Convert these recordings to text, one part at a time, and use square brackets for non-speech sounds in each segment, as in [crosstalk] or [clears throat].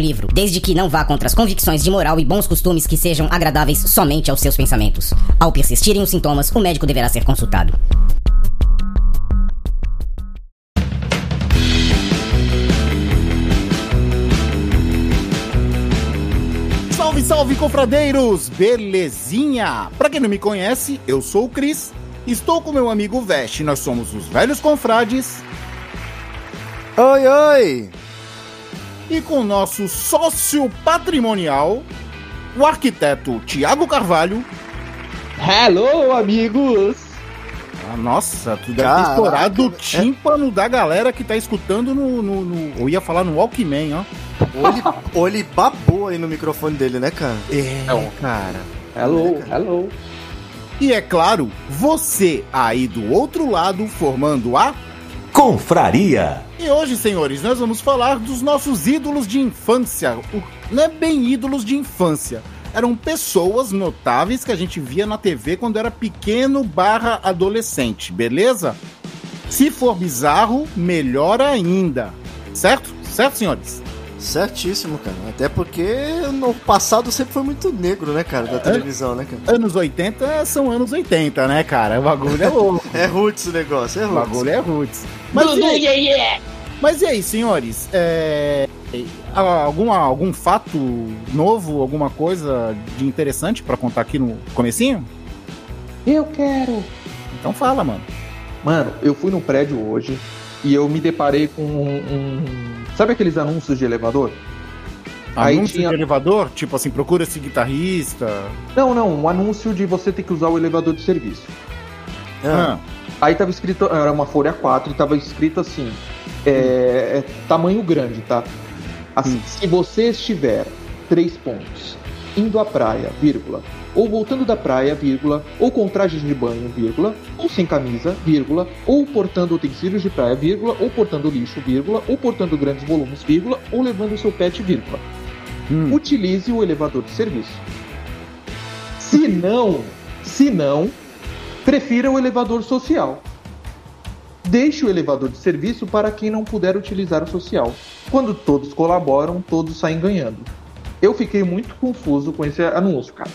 livro, desde que não vá contra as convicções de moral e bons costumes que sejam agradáveis somente aos seus pensamentos. Ao persistirem os sintomas, o médico deverá ser consultado. Salve, salve, confradeiros! Belezinha? Pra quem não me conhece, eu sou o Cris. Estou com meu amigo Veste, nós somos os velhos confrades. Oi, oi! E com o nosso sócio patrimonial, o arquiteto Tiago Carvalho. Hello, amigos! Ah, nossa, tu deve ter estourado o é- tímpano da galera que tá escutando no, no, no- Eu ia falar no Walkman, ó. Ou ele, ou ele babou aí no microfone dele, né, cara? É, Não. cara. Hello, hello. E é claro, você aí do outro lado formando a Confraria. E hoje, senhores, nós vamos falar dos nossos ídolos de infância. Não é bem ídolos de infância. Eram pessoas notáveis que a gente via na TV quando era pequeno barra adolescente, beleza? Se for bizarro, melhor ainda. Certo? Certo, senhores? Certíssimo, cara. Até porque no passado sempre foi muito negro, né, cara, da televisão, né, cara? Anos 80 são anos 80, né, cara? O bagulho é louco. [laughs] É roots o negócio, é o roots. bagulho é roots. Mas e aí, mas e aí senhores? É... Algum, algum fato novo, alguma coisa de interessante pra contar aqui no comecinho? Eu quero. Então fala, mano. Mano, eu fui num prédio hoje e eu me deparei com um. um- Sabe aqueles anúncios de elevador? Aí Anúncio tinha- de elevador? Tipo assim, procura esse guitarrista. Não, não, um anúncio de você ter que usar o elevador de serviço. Ah, Ah, Aí tava escrito, era uma folha 4 e tava escrito assim: é, é tamanho grande, tá? Assim, Hum. se você estiver três pontos, indo à praia, vírgula, ou voltando da praia, vírgula, ou com trajes de banho, vírgula, ou sem camisa, vírgula, ou portando utensílios de praia, vírgula, ou portando lixo, vírgula, ou portando grandes volumes, vírgula, ou levando seu pet, vírgula. hum. Utilize o elevador de serviço. Se não, se não, prefira o elevador social. Deixe o elevador de serviço para quem não puder utilizar o social. Quando todos colaboram, todos saem ganhando. Eu fiquei muito confuso com esse anúncio, cara.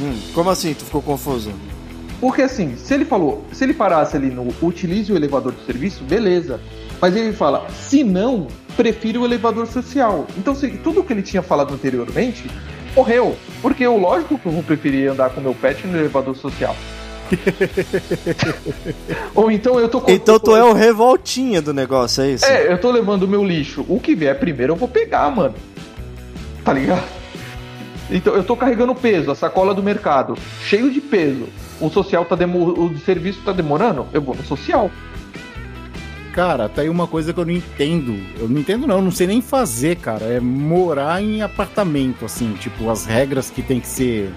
hum, como assim? Tu ficou confuso? Porque assim, se ele falou, se ele parasse ali no utilize o elevador de serviço, beleza. Mas ele fala, se não, prefira o elevador social. Então, se, tudo que ele tinha falado anteriormente morreu. Porque eu, lógico que eu vou preferir andar com meu pet no elevador social. [laughs] Ou então eu tô com- Então tu é o revoltinha do negócio, é isso? É, eu tô levando o meu lixo. O que vier primeiro eu vou pegar, mano. Tá ligado? Então eu tô carregando peso, a sacola do mercado, cheio de peso. O social tá demo... o serviço tá demorando, eu vou no social. Cara, tá aí uma coisa que eu não entendo. Eu não entendo, não. Eu não sei nem fazer, cara. É morar em apartamento, assim. Tipo, as regras que tem que ser.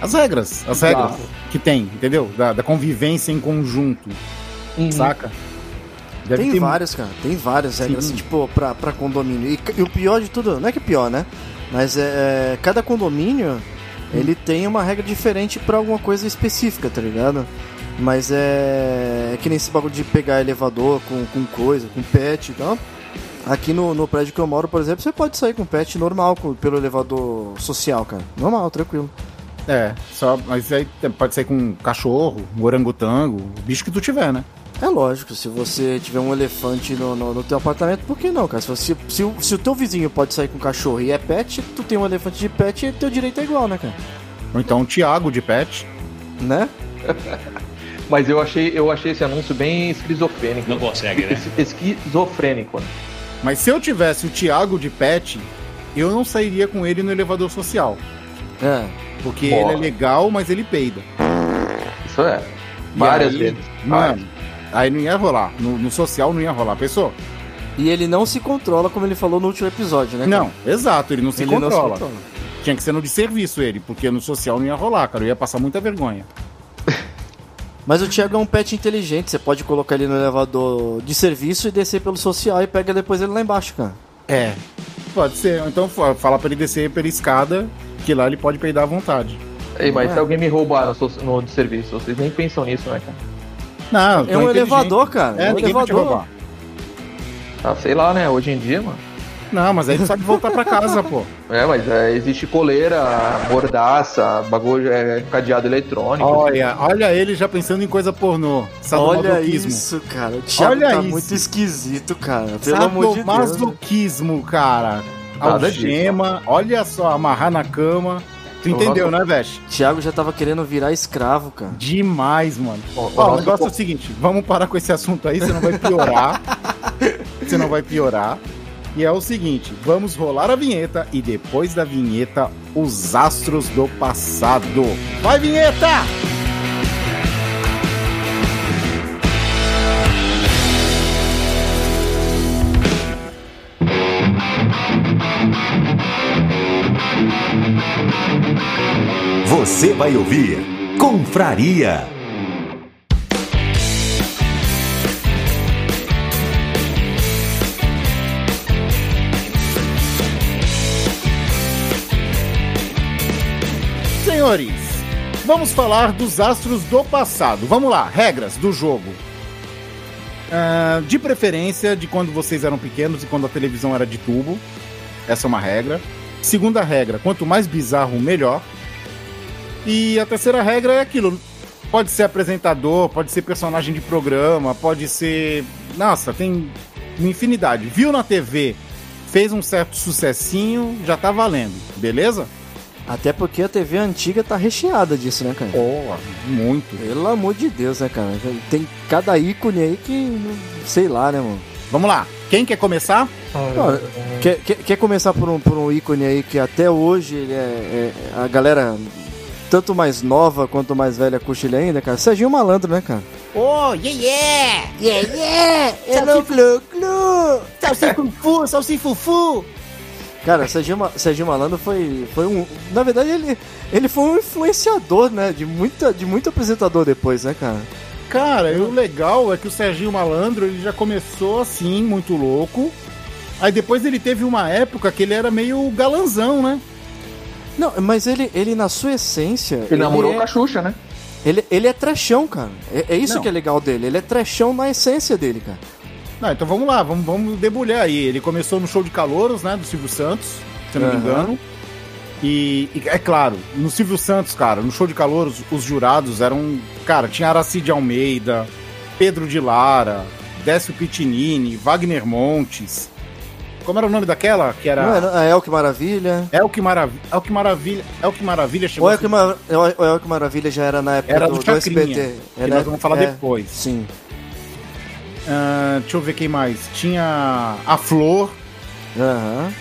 As regras. As regras Claro. que tem, entendeu? Da, da convivência em conjunto, Uhum. saca? Deve Tem ter várias, cara. Tem várias regras, Sim. assim, tipo, pra, pra condomínio. E, e o pior de tudo, não é que pior, né? Mas é, é, cada condomínio, ele tem uma regra diferente pra alguma coisa específica, tá ligado? Mas é, é que nem esse bagulho de pegar elevador com, com coisa, com pet e tal. Aqui no, no prédio que eu moro, por exemplo, você pode sair com pet normal com- pelo elevador social, cara. Normal, tranquilo. É, só, mas aí pode ser com um cachorro, um orangotango, o bicho que tu tiver, né? É lógico, se você tiver um elefante no, no, no teu apartamento, por que não, cara? Se, você- se, o- se o teu vizinho pode sair com cachorro e é pet, tu tem um elefante de pet e teu direito é igual, né, cara? Ou então o Thiago de pet. Né? [laughs] Mas eu achei, eu achei esse anúncio bem esquizofrênico. Não consegue, né? Es- Esquizofrênico. Mas se eu tivesse o Thiago de pet, eu não sairia com ele no elevador social. É. Porque Boa. ele é legal, mas ele peida. Isso é. Várias aí, vezes. Mano, aí não ia rolar. No, no social não ia rolar. Pensou? E ele não se controla, como ele falou no último episódio, né? cara? Não, exato, ele não se ele controla. não se controla. Tinha que ser no de serviço ele, porque no social não ia rolar, cara. Eu ia passar muita vergonha. [laughs] Mas o Thiago é um pet inteligente, você pode colocar ele no elevador de serviço e descer pelo social e pega depois ele lá embaixo, cara. É. Pode ser. Então fa- fala pra ele descer pela escada, que lá ele pode peidar à vontade. Ei, mas é. se alguém me roubar no, no de serviço, vocês nem pensam nisso, né, cara? Não, É um elevador, cara. É, É um elevador. roubar. Ah, sei lá, né? Hoje em dia, mano. Não, mas aí ele sabe voltar pra casa, pô. É, mas é, existe coleira, mordaça, bagulho, é, cadeado eletrônico. Olha, olha ele já pensando em coisa pornô. Olha isso, cara. O Thiago Olha tá isso. muito esquisito, cara. Pelo amor de Deus. Sadomasoquismo, cara. Nada disso. Algema, olha só, amarrar na cama. Tu entendeu, né, Veste? O Thiago já tava querendo virar escravo, cara. Demais, mano. Ó, o negócio é o seguinte, vamos parar com esse assunto aí, senão vai piorar. [laughs] senão vai piorar. E é o seguinte, vamos rolar a vinheta e depois da vinheta, os astros do passado. Vai, vinheta! Você vai ouvir Confraria. Senhores, vamos falar dos astros do passado. Vamos lá, regras do jogo. Ah, de preferência de quando vocês eram pequenos e quando a televisão era de tubo. Essa é uma regra. Segunda regra, quanto mais bizarro, melhor. E a terceira regra é aquilo. Pode ser apresentador, pode ser personagem de programa, pode ser. Nossa, tem uma infinidade. Viu na TV, fez um certo sucessinho, já tá valendo, beleza? Até porque a TV antiga tá recheada disso, né, cara? Porra, muito. Pelo amor de Deus, né, cara? Tem cada ícone aí que. Sei lá, né, mano? Vamos lá. Quem quer começar? Ó, quer, quer, quer começar por um, por um ícone aí que até hoje ele é, é- a galera, tanto mais nova quanto mais velha, curte ele ainda, cara? Serginho Malandro, né, cara? Oh, yeah, yeah! Yeah, yeah! Hello, Glu, Glu! Salsifufu, salsifufu! Cara, Serginho, Ma- Serginho Malandro foi, foi um. Na verdade, ele, ele foi um influenciador, né? De, muita, de muito apresentador depois, né, cara? Cara, e o legal é que o Serginho Malandro ele já começou assim, muito louco. Aí depois ele teve uma época que ele era meio galanzão, né? Não, mas ele, ele na sua essência. Ele namorou é, com a Xuxa, né? ele, ele é trechão, cara. É, é isso Não. que é legal dele. Ele é trechão na essência dele, cara. Não, então vamos lá, vamos, vamos debulhar aí. Ele começou no show de calouros, né, do Silvio Santos, se eu não me Aham. engano. E, e, é claro, no Silvio Santos, cara, no show de calouros, os jurados eram. Cara, tinha Aracide Almeida, Pedro de Lara, Décio Pitinini, Wagner Montes. Como era o nome daquela? Que era. Não é, é El que Maravilha. É o que maravilha. É o que maravilha. É o que maravilha chegou Ou a El que, Mar... El que Maravilha já era na época Era do, do do Chacrinha, SBT. que É, nós né? vamos falar É, depois. Sim. Ah, deixa eu ver quem mais. Tinha a Flor. Aham.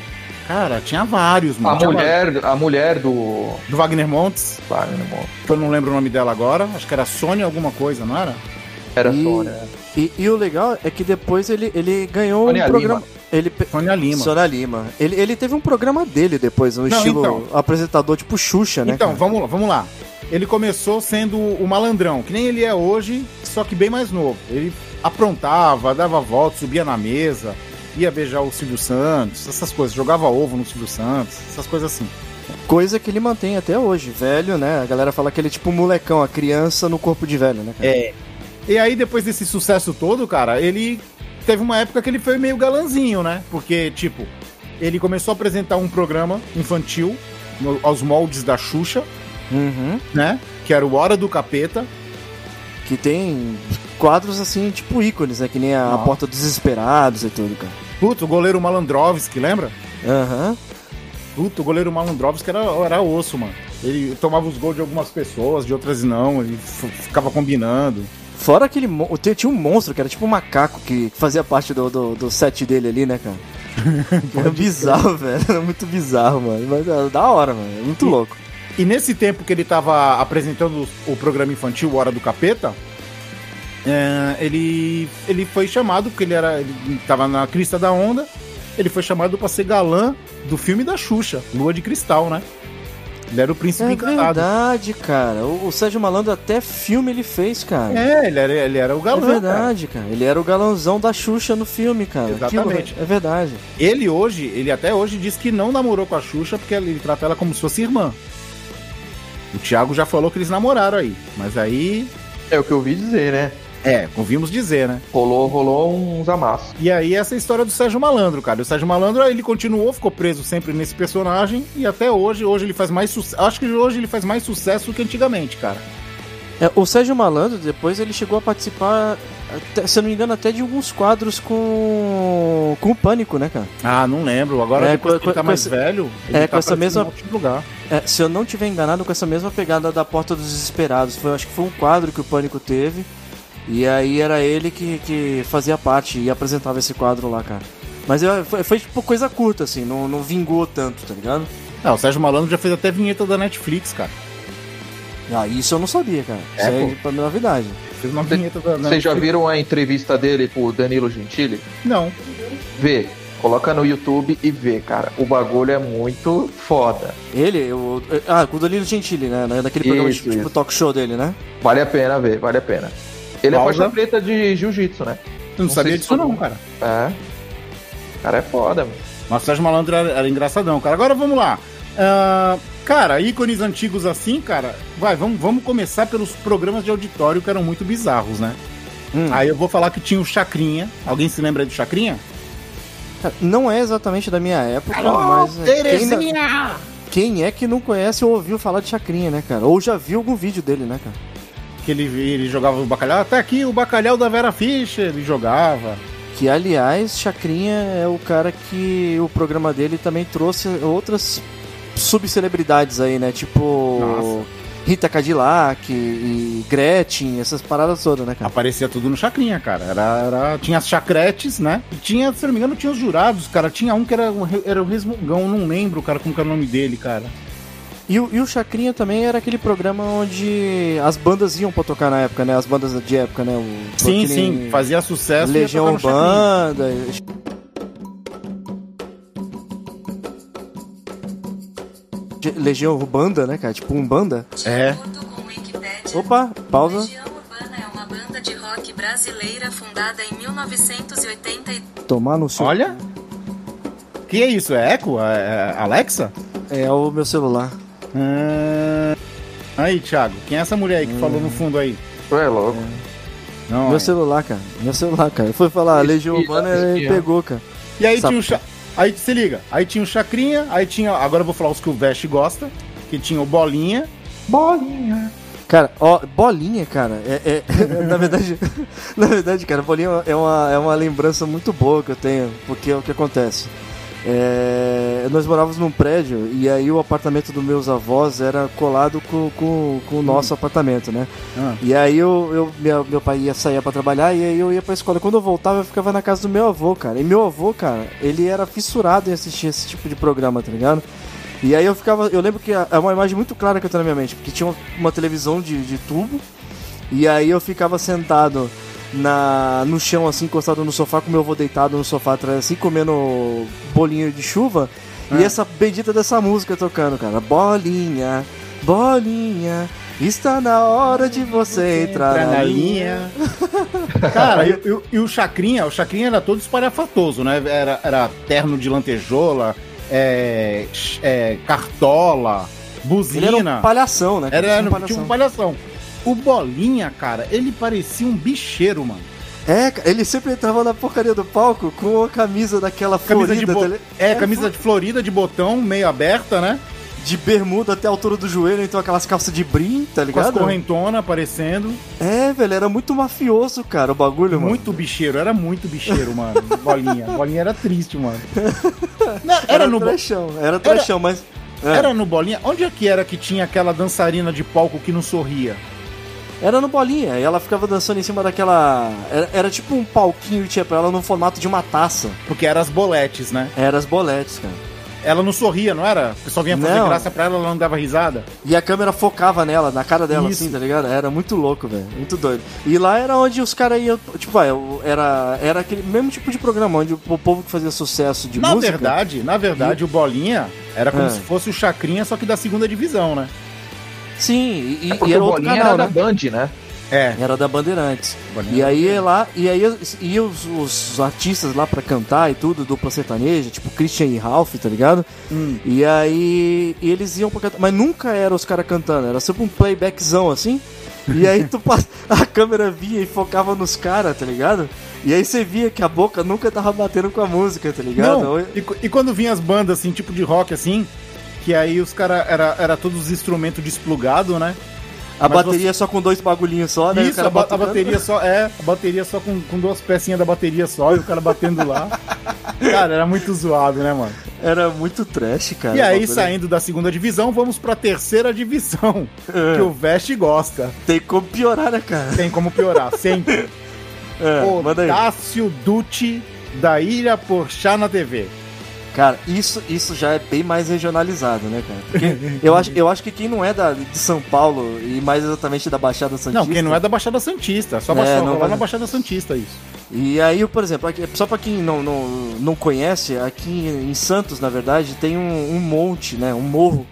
Cara, tinha vários, mano. A Tinha mulher, a mulher do. Do Wagner Montes. Meu irmão. que eu não lembro o nome dela agora. Acho que era Sônia alguma coisa, não era? Era E- Sônia. E, e o legal é que depois ele, ele ganhou Sônia um programa. Lima. Ele pe- Sônia Lima. Sônia Lima. Ele, ele teve um programa dele depois, no Não, estilo então. apresentador tipo Xuxa, né? então, cara? vamos lá, vamos lá. Ele começou sendo o malandrão, que nem ele é hoje, só que bem mais novo. Ele aprontava, dava volta, subia na mesa, ia beijar o Silvio Santos, essas coisas, jogava ovo no Silvio Santos, essas coisas assim. Coisa que ele mantém até hoje. Velho, né? A galera fala que ele é tipo um molecão, a criança no corpo de velho, né? cara? É. E aí, depois desse sucesso todo, cara, ele teve uma época que ele foi meio galanzinho, né? Porque, tipo, ele começou a apresentar um programa infantil no- aos moldes da Xuxa, Uhum. né? Que era o Hora do Capeta. Que tem quadros assim, tipo ícones, né? Que nem a, Nossa. Porta dos Desesperados e tudo, cara. Puta, o goleiro Malandrovski, lembra? Aham. Puta, o goleiro Malandrovski era, era osso, mano. Ele tomava os gols de algumas pessoas, de outras não, ele ficava combinando. Fora aquele. Tinha um monstro que era tipo um macaco que fazia parte do, do, do set dele ali, né, cara? [laughs] Era bizarro, velho. Era muito bizarro, mano. Mas era da hora, mano. É muito E- louco. E nesse tempo que ele tava apresentando o programa infantil Hora do Capeta, é, ele, ele foi chamado, porque ele era. Ele tava na crista da onda. Ele foi chamado pra ser galã do filme da Xuxa, Lua de Cristal, né? Ele era o príncipe É encantado. verdade, cara. O, o Sérgio Malandro até filme ele fez, cara. É, ele era, ele era o É galã. cara. verdade, cara. Ele era o galãozão da Xuxa no filme, cara. Exatamente. Aquilo é verdade. Ele hoje, ele até hoje diz que não namorou com a Xuxa porque ele trata ela como se fosse irmã. O Thiago já falou que eles namoraram aí. Mas aí. É o que eu ouvi dizer, né? É, ouvimos dizer, né? Rolou, rolou uns amassos. E aí essa é a história do Sérgio Malandro, cara. O Sérgio Malandro, ele continuou, ficou preso sempre nesse personagem e até hoje, hoje ele faz mais sucesso. Acho que hoje ele faz mais sucesso do que antigamente, cara. É, o Sérgio Malandro, depois ele chegou a participar, até- se eu não me engano, até de alguns quadros com, com o Pânico, né, cara? Ah, não lembro. Agora É, depois com- que ele tá com mais esse- velho, ele é, tá com essa mesma- em outro lugar. É, se eu não tiver enganado, com essa mesma pegada da Porta dos Desesperados. Foi, acho que foi um quadro que o Pânico teve. E aí era ele que, que fazia parte e apresentava esse quadro lá, cara. Mas eu- foi, foi, tipo coisa curta, assim, não, não vingou tanto, tá ligado? Ah, o Sérgio Malandro já fez até vinheta da Netflix, cara. Ah, isso eu não sabia, cara. É, Isso aí pô. pra mim é novidade. Fez uma vinheta da Netflix. Vocês já viram a entrevista dele com o Danilo Gentili? Não. Vê. Coloca no YouTube e vê, cara. O bagulho é muito foda. Ele, o, ah, com o Danilo Gentili, né? Naquele programa Isso, tipo isso. talk show dele, né? Vale a pena ver, vale a pena. Ele Pausa. é faixa preta de jiu-jitsu, né? Eu não, Não sabia disso não, cara. É. O cara é foda, mano. Mas o Sérgio Malandro era, era engraçadão, cara. Agora vamos lá. Ah, cara, ícones antigos assim, cara. Vai, vamos, vamos começar pelos programas de auditório que eram muito bizarros, né? Hum. Aí eu vou falar que tinha o Chacrinha. Alguém se lembra do Chacrinha? Não é exatamente da minha época, mas. é, Quem, Terezinha! quem é que não conhece ou ouviu falar de Chacrinha, né, cara? Ou já viu algum vídeo dele, né, cara? Que ele, ele jogava o bacalhau. Até aqui o bacalhau da Vera Fischer, ele jogava. Que, aliás, Chacrinha é o cara que o programa dele também trouxe outras subcelebridades aí, né? Tipo Nossa. Rita Cadillac e Gretchen, essas paradas todas, né, cara? Aparecia tudo no Chacrinha, cara. Era, era- tinha as chacretes, né? E tinha, se não me engano, tinha os jurados, cara. Tinha um que era, era o Resmungão, não lembro, cara, como que era o nome dele, cara. E, o- e o Chacrinha também era aquele programa onde as bandas iam pra tocar na época, né? As bandas de época, né? O, Sim, sim, fazia sucesso. Legião. Banda. Legião Urbanda, né, cara? Tipo um banda. É. acordo com Wikipédia, Opa, pausa. Legião Urbana é uma banda de rock brasileira fundada em 1980 e Tomar no seu. Olha. Que é isso? É Echo? É é Alexa? É o meu celular. Ah, Aí, Thiago, quem é essa mulher aí que falou no fundo aí? Tu é louco. Não, meu aí. celular, cara. Meu celular, cara. Eu fui falar Legião Espia, Urbana espia. pegou, cara. E aí Sapo. tinha o cha... Aí se liga, aí tinha o Chacrinha, aí tinha. Agora eu vou falar os que o Veste gosta. Que tinha o Bolinha. Bolinha. Cara, ó, bolinha, cara, é, é- [laughs] na verdade, [laughs] na verdade, cara, bolinha é uma, é uma lembrança muito boa que eu tenho, porque é o que acontece. É, nós morávamos num prédio e aí o apartamento dos meus avós era colado com, com, com o nosso apartamento, né? Ah. E aí eu, eu meu, meu pai ia sair pra trabalhar e aí eu ia pra escola. Quando eu voltava, eu ficava na casa do meu avô, cara. E meu avô, cara, ele era fissurado em assistir esse tipo de programa, tá ligado? E aí eu ficava. Eu lembro que é é uma imagem muito clara que eu tenho na minha mente, porque tinha uma, uma televisão de, de tubo, e aí eu ficava sentado na, no chão, assim, encostado no sofá, com meu avô deitado no sofá atrás, assim, comendo bolinho de chuva, e essa bendita dessa música tocando, cara. Bolinha, bolinha. Está na hora de você entrar Entra na linha. [laughs] Cara, e, e- e o Chacrinha, o Chacrinha era todo espalhafatoso, né? Era, era terno de lantejola, é, é, cartola, Ele era buzina. um palhação, né? Era, Tinha um era palhação. tipo um palhação. O Bolinha, cara, ele parecia um bicheiro, mano. É, ele sempre entrava na porcaria do palco com a camisa daquela Camisa florida, de bo... tá li- É, camisa de florida de botão, meio aberta, né? de bermuda até a altura do joelho, então aquelas calças de brim, tá Com as ligado? correntonas aparecendo. É, velho, era muito mafioso, cara, o bagulho, mano. Muito bicheiro, era muito bicheiro, mano. [laughs] Bolinha. Bolinha era triste, mano. [laughs] Não, era, no, bo- trechão, era trechão, mas... é, era no Bolinha. Onde é que era que tinha aquela dançarina de palco que não sorria? Era no bolinha, e ela ficava dançando em cima daquela... Era, era tipo um palquinho que tinha pra ela no formato de uma taça. Porque eram as boletes, né? Era as boletes, cara. ela não sorria, não era? O pessoal vinha fazer Não. graça pra ela, ela não dava risada. E a câmera focava nela, na cara dela, Isso. assim, tá ligado? Era muito louco, velho. Muito doido. E lá era onde os caras iam. Tipo, era, era aquele mesmo tipo de programa, onde o povo que fazia sucesso de na música. verdade, na verdade, o Bolinha era como É. se fosse o Chacrinha, só que da segunda divisão, né? Sim, e, É e era o outro Bolinha canal, era né? da Band, né? É. Era da Bandeirantes. E aí ia lá, e aí ia os, os artistas lá pra cantar e tudo, dupla sertaneja, tipo Christian e Ralph, tá ligado? Hum. E aí e eles iam pra cantar, mas nunca era os caras cantando, era sempre um playbackzão assim. E aí tu [laughs] a câmera vinha e focava nos caras, tá ligado? E aí você via que a boca nunca tava batendo com a música, tá ligado? Não, e, e quando vinha as bandas, assim, tipo de rock, assim, que aí os caras, era, era todos os instrumentos desplugados, né? a mas bateria só com dois bagulhinhos só, né? Isso, a, ba- a bateria só, é, a bateria só com, com duas pecinhas da bateria só e o cara batendo lá. [laughs] Cara, era muito zoado, né, mano? Era muito trash, cara. E aí, saindo da segunda divisão, vamos pra terceira divisão, [laughs] É. que o Veste gosta. Tem como piorar, né, cara? Tem como piorar, sempre. [laughs] É. Odácio Dutti, da Ilha Porchá na TV. Cara, isso, isso já é bem mais regionalizado, né, cara? Porque eu acho, eu acho que quem não é da, de São Paulo e mais exatamente da Baixada Santista. Não, quem não é da Baixada Santista, só É, não lá na Baixada Santista isso. E aí, por exemplo, aqui- só pra quem não, não, não conhece, aqui em Santos, na verdade, tem um, um monte, né? Um morro.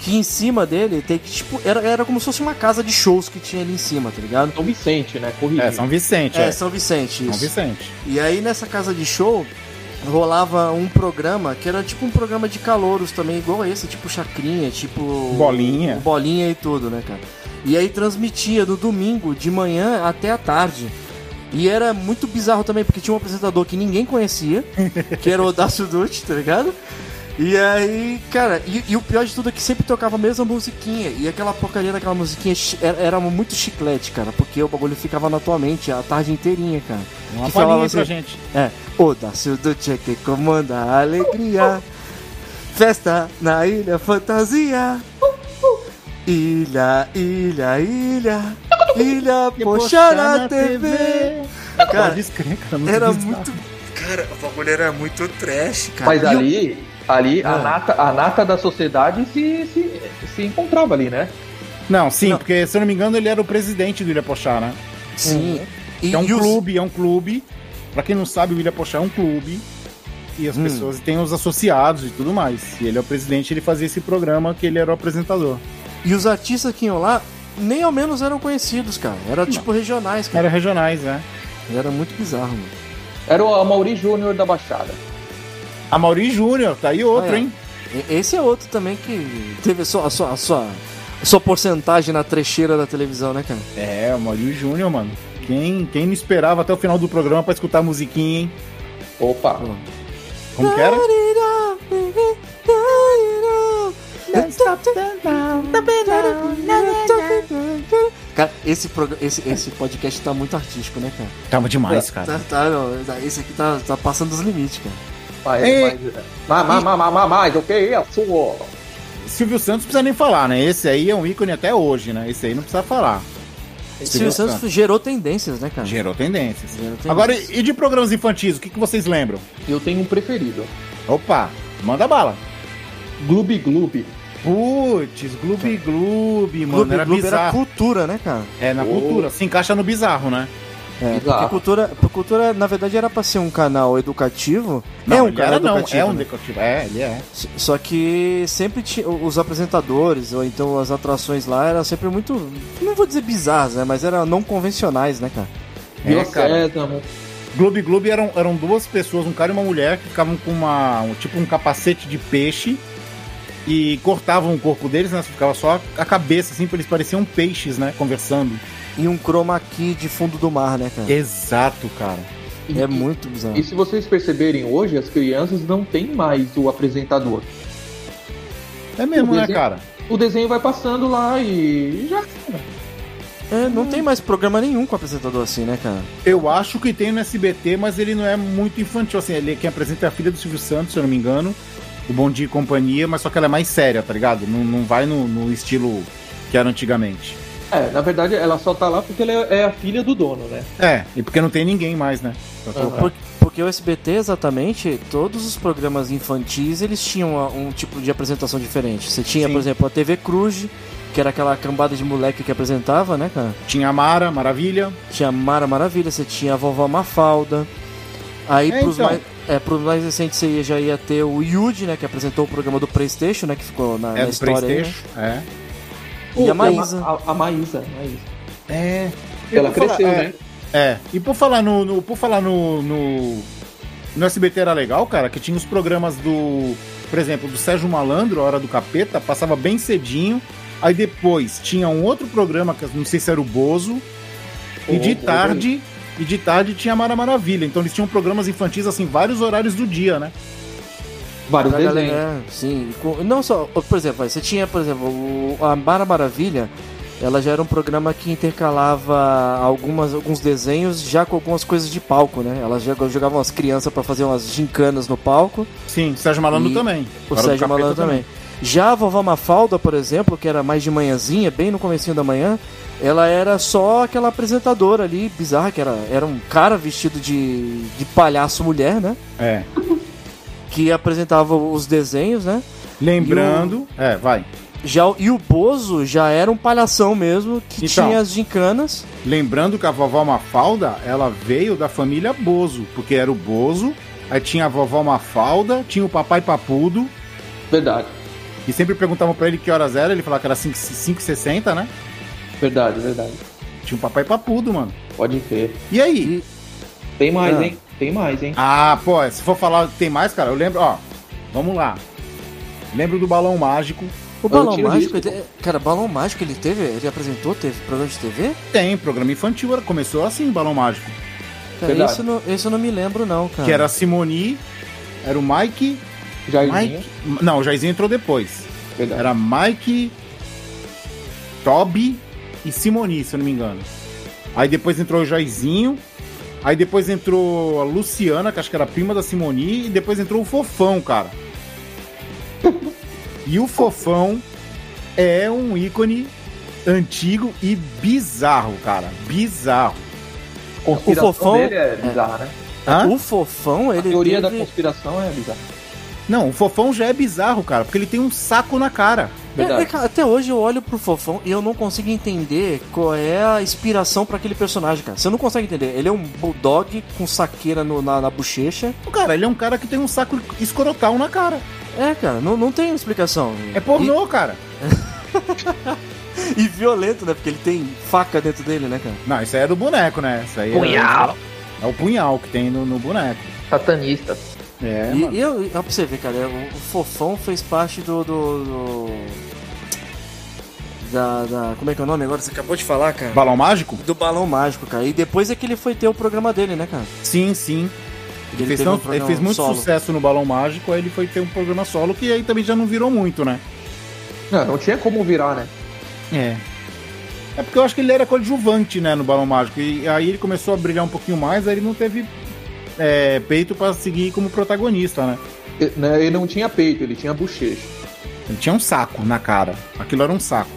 Que em cima dele tem que, tipo, era, era como se fosse uma casa de shows que tinha ali em cima, tá ligado? São Vicente, né? Corrigindo. É, São Vicente, É, é. São Vicente, São isso. Vicente. E aí nessa casa de show rolava um programa que era tipo um programa de calouros também, igual esse, tipo chacrinha, tipo. Bolinha. Bolinha e tudo, né, cara? E aí transmitia no domingo, de manhã até a tarde. E era muito bizarro também, porque tinha um apresentador que ninguém conhecia, que era o Odácio Dutti, tá ligado? E aí, cara, e, e o pior de tudo é que sempre tocava a mesma musiquinha. E aquela porcaria daquela musiquinha era, era muito chiclete, cara, porque o bagulho ficava na tua mente a tarde inteirinha, cara. Uma Que falava aí pra assim, gente. é, o Dácio Dutti é que comanda a alegria. Festa na ilha fantasia. Ilha, ilha, ilha. Ilha, poxa na TV. Cara, era muito. Cara, o bagulho era muito trash, cara. Mas eu- ali, ali a, Ah. nata, a nata da sociedade se, se, se encontrava ali, né? Não, sim, Não. porque se eu não me engano ele era o presidente do Ilha Pochá, né? Sim. E, Que é um e os- clube, é um clube. Pra quem não sabe, o Ilha Pochá é um clube. E as Hum. pessoas têm os associados e tudo mais. E ele é o presidente, ele fazia esse programa que ele era o apresentador. E os artistas que iam lá, nem ao menos eram conhecidos, cara. Era tipo regionais, cara. Era regionais, né? Era muito bizarro, mano. Era o Mauri Júnior da Baixada. A Mauri Júnior, tá aí outro, Ah, é. hein? Esse é outro também que teve a sua, a sua, a sua, a sua porcentagem na trecheira da televisão, né, cara? É, o Mauri Júnior, mano. Quem, quem não esperava até o final do programa pra escutar a musiquinha, hein? Opa. Como que era? Cara, esse, esse, esse podcast tá muito artístico, né, cara? Tava demais, cara. Tá, tá, não, tá- esse aqui tá, tá passando dos limites, cara. Mas, Ei. mas, mas, mas, mas, mas, mas, o que é isso? Silvio Santos não precisa nem falar, né? Esse aí é um ícone até hoje, né? Esse aí não precisa falar. Silvio Santos gerou tendências, né, cara? Gerou tendências. Gerou tendências. Agora, e de programas infantis, o que, que vocês lembram? Eu tenho um preferido. Opa, manda bala. Gloob Gloob. Putz, Gloob Gloob, mano, Clube era Globo era bizarro. cultura, né, cara? É, na Oh. cultura, se encaixa no bizarro, né? É, porque cultura, cultura, na verdade, era pra ser um canal educativo. é Não, um ele canal era, não, educativo. é um né? educativo, é, ele é. Só que sempre tinha os apresentadores, ou então as atrações lá, eram sempre muito. Não vou dizer bizarras, né? Mas eram não convencionais, né, cara? Vila É, cara. Sésamo. Gloob Gloob eram, eram duas pessoas, um cara e uma mulher, que ficavam com uma, um- tipo um capacete de peixe e cortavam o corpo deles, né? Ficava só a cabeça, assim, eles pareciam peixes, né? Conversando. E um chroma key de fundo do mar, né, cara? Exato, cara. E- É e- muito bizarro. E se vocês perceberem hoje, as crianças não têm mais o apresentador. É mesmo, O né, desenho- cara? O desenho vai passando lá e já. É, não tem mais programa nenhum com apresentador assim, né, cara? Eu acho que tem no SBT, mas ele não é muito infantil, assim, ele quem apresenta é a filha do Silvio Santos, se eu não me engano, o Bom Dia e Companhia, mas só que ela é mais séria, tá ligado? Não, não vai no, no estilo que era antigamente. É, na verdade ela só tá lá porque ela é é a filha do dono, né? É, e porque não tem ninguém mais, né? Por- porque porque o SBT, exatamente, todos os programas infantis, eles tinham um tipo de apresentação diferente. Você tinha, Sim. por exemplo, a TV Cruz, que era aquela cambada de moleque que apresentava, né, cara? Tinha a Mara, maravilha. Tinha a Mara Maravilha, você tinha a Vovó Mafalda. Aí, É, pros, então. mais, é, pros mais recentes, você já ia ter o Yuji, né, que apresentou o programa do Playstation, né, que ficou na, É na do história aí, né? Playstation. É. E a Maísa. A, a Maísa. Maísa. É. Ela por falar- cresceu, é, né? É. E por falar no. no- por falar no, no. No SBT era legal, cara, que tinha os programas do. Por exemplo, do Sérgio Malandro, a Hora do Capeta, passava bem cedinho. Aí depois tinha um outro programa, que eu não sei se era o Bozo. E de tarde. E de tarde tinha a Mara Maravilha. Então eles tinham programas infantis, assim, vários horários do dia, né? Vários Pra desenhos. galera, sim. Com- Não só, por exemplo, você tinha, por exemplo, a Mara Maravilha, ela já era um programa que intercalava algumas, alguns desenhos já com algumas coisas de palco, né? Elas já jogavam as crianças pra fazer umas gincanas no palco, Sim, Sérgio Malandro também. o Sérgio Malandro também. Já a Vovó Mafalda, por exemplo, que era mais de manhãzinha, bem no comecinho da manhã, ela era só aquela apresentadora ali, bizarra, que era, era um cara vestido de, de palhaço mulher, né? É. Que apresentava os desenhos, né? Lembrando. É, vai. Já, o- e o Bozo já era um palhação mesmo, que Então. tinha as gincanas. Lembrando que a vovó Mafalda, ela veio da família Bozo, porque era o Bozo, aí tinha a vovó Mafalda, tinha o papai Papudo, Verdade. e sempre perguntavam pra ele que horas era, ele falava que era 5h60, né? Verdade, verdade. Tinha o papai Papudo, mano. Pode crer. E aí? Tem mais, Ah. hein? Tem mais, hein? Ah, pô, se for falar que tem mais, cara, eu lembro, ó, vamos lá. Lembro do Balão Mágico, O Balão Mágico, ele- cara, Balão Mágico ele teve, ele apresentou, teve programa de TV? tem, programa infantil, começou assim, Balão Mágico. Cara, Verdade. eu não, esse eu não me lembro não, cara. Que era a Simoni, era o Mike, Jairzinho. Mike, não, o Jairzinho entrou depois. Verdade. Era Mike, Toby e Simoni, se eu não me engano. Aí depois entrou o Jairzinho. Aí depois entrou a Luciana, que acho que era prima da Simoni. E depois entrou o Fofão, cara. E o Fofão é um ícone antigo e bizarro, cara. Bizarro. A O fofão- dele é bizarra, né? Hã? O Fofão, A ele teoria da teve... conspiração é bizarra. Não, o Fofão já é bizarro, cara, porque ele tem um saco na cara. É, Verdade. é, cara, até hoje eu olho pro Fofão e eu não consigo entender qual é a inspiração pra aquele personagem, cara. Você não consegue entender. Ele é um bulldog com saqueira no- na, na bochecha. Cara, ele é um cara que tem um saco escrotal na cara. É, cara, não, não tem explicação. É pornô, cara. E, [laughs] e violento, né? Porque ele tem faca dentro dele, né, cara? Não, isso aí é do boneco, né? Isso aí Punhal. É, é o punhal que tem no, no boneco. Satanistas. É, e mano. e eu, ó, pra você ver, cara, o, o Fofão fez parte do. do, do- da, da- Como é que é o nome agora? Você acabou de falar, cara? Balão mágico? Do Balão Mágico, cara. E depois é que ele foi ter o programa dele, né, cara? Sim, sim. Ele, fez, teve um ele fez muito solo. sucesso no Balão Mágico, aí ele foi ter um programa solo que aí também já não virou muito, né? Não, não tinha como virar, né? É. É porque eu acho que ele era coadjuvante, né, no Balão Mágico. E aí ele começou a brilhar um pouquinho mais, aí ele não teve é, peito pra seguir como protagonista, né? Ele, né, ele não tinha peito, ele tinha bochecha. Ele tinha um saco na cara. Aquilo era um saco.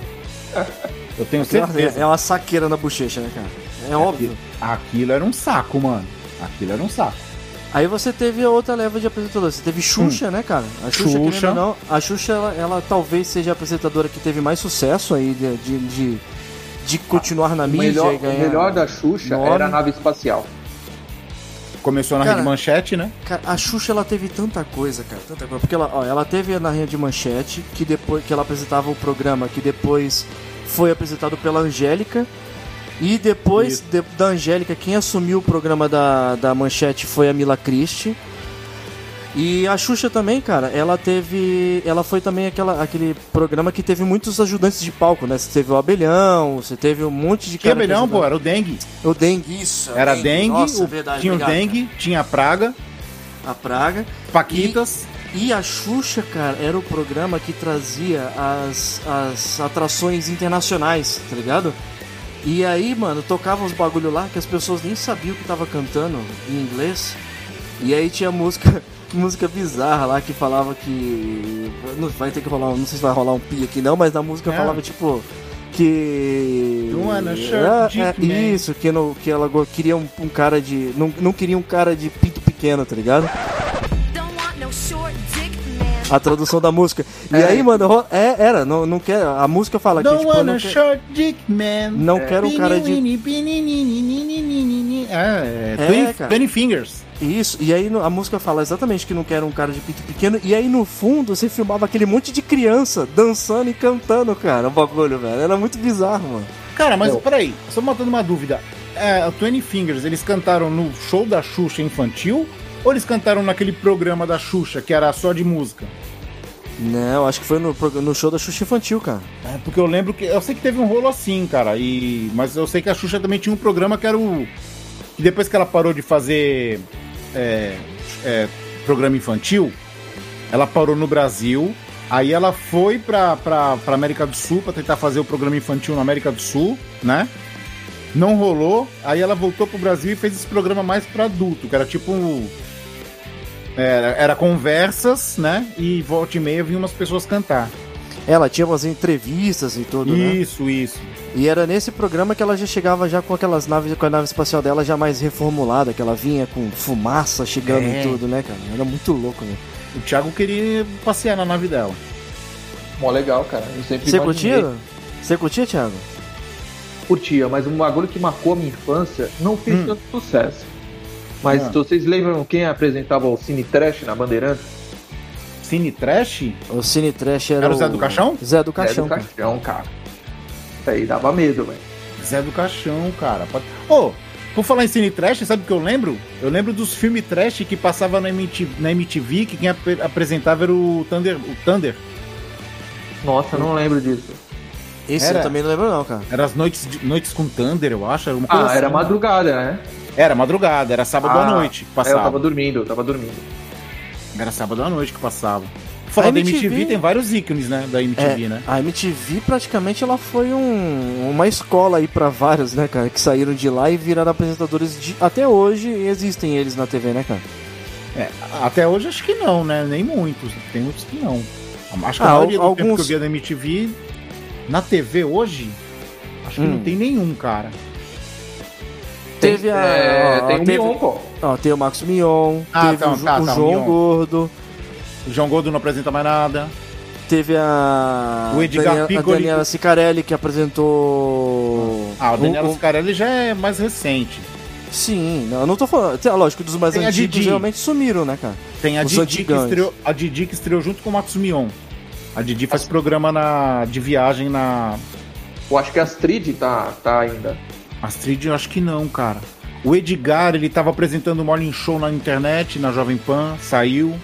Eu tenho certeza. É uma saqueira na bochecha, né, cara? É óbvio. Aquilo era um saco, mano. Aquilo era um saco. Aí você teve a outra leva de apresentadores. Você teve Xuxa, né, cara? A Xuxa, Xuxa. não, a Xuxa, ela, ela talvez seja a apresentadora que teve mais sucesso aí de, de, de, de continuar na O mídia melhor, e o ganhar. melhor da Xuxa nome. era a nave espacial. Começou na Cara, Rede Manchete, né? Cara, a Xuxa ela teve tanta coisa, cara, tanta coisa. Porque ela, ó, ela teve na Rede Manchete, que depois que ela apresentava o programa, que depois foi apresentado pela Angélica. E depois de- da Angélica, quem assumiu o programa da, da Manchete foi a Mila Christie. E a Xuxa também, cara, ela teve. Ela foi também aquela, aquele programa que teve muitos ajudantes de palco, né? Você teve o Abelhão, você teve um monte de Que cara. abelhão, ajudava. pô, era o dengue. O dengue, isso. Era dengue, Nossa, o- verdade, tinha obrigado, o dengue, tinha a praga, cara. A praga. Paquitas. E a Xuxa, cara, era o programa que trazia as, as atrações internacionais, tá ligado? E aí, mano, tocava uns bagulho lá que as pessoas nem sabiam que tava cantando em inglês. E aí tinha música, [laughs] música bizarra lá que falava que. Não vai ter que rolar, um- não sei se vai rolar um pi aqui não, mas na música É. falava tipo. Que. Shake É, dick, é, isso, que, no, que ela queria um, um cara de. Não, não queria um cara de pinto pequeno tá ligado? A tradução da música. E aí, mano, ro- é, era, não, não quer. A música fala que, Don't tipo, eu wanna não, quer- short dick man. não quero um cara de. Pini. É, é, É, Twenty- cara. Twenty Fingers. Isso, e aí a música fala exatamente que não quer um cara de pinto pequeno, e aí no fundo você filmava aquele monte de criança dançando e cantando, cara, o bagulho, velho. Era muito bizarro, mano. Cara, mas Eu. peraí, só matando uma dúvida. É, a Twenty Fingers, eles cantaram no show da Xuxa infantil? Ou eles cantaram naquele programa da Xuxa, que era só de música? Não, acho que foi no, no show da Xuxa Infantil, cara. É, porque eu lembro que. Eu sei que teve um rolo assim, cara. E, mas eu sei que a Xuxa também tinha um programa que era o. Que depois que ela parou de fazer é, é, programa infantil, ela parou no Brasil. Aí ela foi pra, pra, pra América do Sul pra tentar fazer o programa infantil na América do Sul, né? Não rolou. Aí ela voltou pro Brasil e fez esse programa mais pra adulto, que era tipo. um- Era, era conversas, né? E volta e meia vinham umas pessoas cantar. Ela tinha umas entrevistas e tudo, né? Isso, isso. E era nesse programa que ela já chegava já com aquelas naves, com a nave espacial dela já mais reformulada, que ela vinha com fumaça chegando É. e tudo, né, cara? Era muito louco, né? O Thiago queria passear na nave dela. Mó legal, cara. Eu sempre Você imaginei. curtia? Você curtia, Thiago? Curtia, mas um bagulho que marcou a minha infância não fez Hum. tanto sucesso. Mas Ah. vocês lembram quem apresentava o Cine Trash na Bandeirantes? Cine Trash? O Cine Trash era, Era o Zé do Caixão? Zé do Zé Caixão, do cara. Caixão, cara. Isso aí dava medo, velho. Zé do Caixão, cara. Pode- Ô, por falar em Cine Trash, sabe o que eu lembro? Eu lembro dos filmes trash que passava na MTV, na MTV que quem ap- apresentava era o Thunder. O Thunder. Nossa, eu não lembro disso. Esse Era. eu também não lembro não, cara. Era as noites, de- noites com Thunder, eu acho. Era, uma coisa Ah, era assim. madrugada, né? Era madrugada, era sábado à Ah, noite que é, Eu passava. tava dormindo, eu tava dormindo. Era sábado à noite que passava. Falar A da MTV MTV tem vários ícones, né? Da MTV, É, né? A MTV praticamente ela foi um- uma escola aí pra vários, né, cara, que saíram de lá e viraram apresentadores de até hoje existem eles na TV, né, cara? É, até hoje acho que não, né? Nem muitos. Tem muitos que não. Acho que Ah, a maioria do tempo alguns- que eu via da MTV, na TV hoje, acho que Hum. não tem nenhum, cara. Teve a é, ó, tem o teve- Mion, pô. Ó, tem o Max Mion, Ah, teve tá, o, tá, o tá, João Mion. Gordo, O João Gordo não apresenta mais nada. teve a O Edgar Daniela, a Piccoli. Daniela Sicarelli que apresentou Ah, o Daniela o- Scarelli já é mais recente. Sim, não, eu não tô falando, lógico, dos mais Tem a antigos Didi. realmente sumiram, né, cara? Tem a Os Didi, que estreou, a Didi que estreou junto com o Matsumion. A Didi faz programa na, de viagem na Eu acho que a Astrid tá, tá ainda. Astrid, eu acho que não, cara. O Edgar, ele tava apresentando o Morning Show na internet, na Jovem Pan, saiu.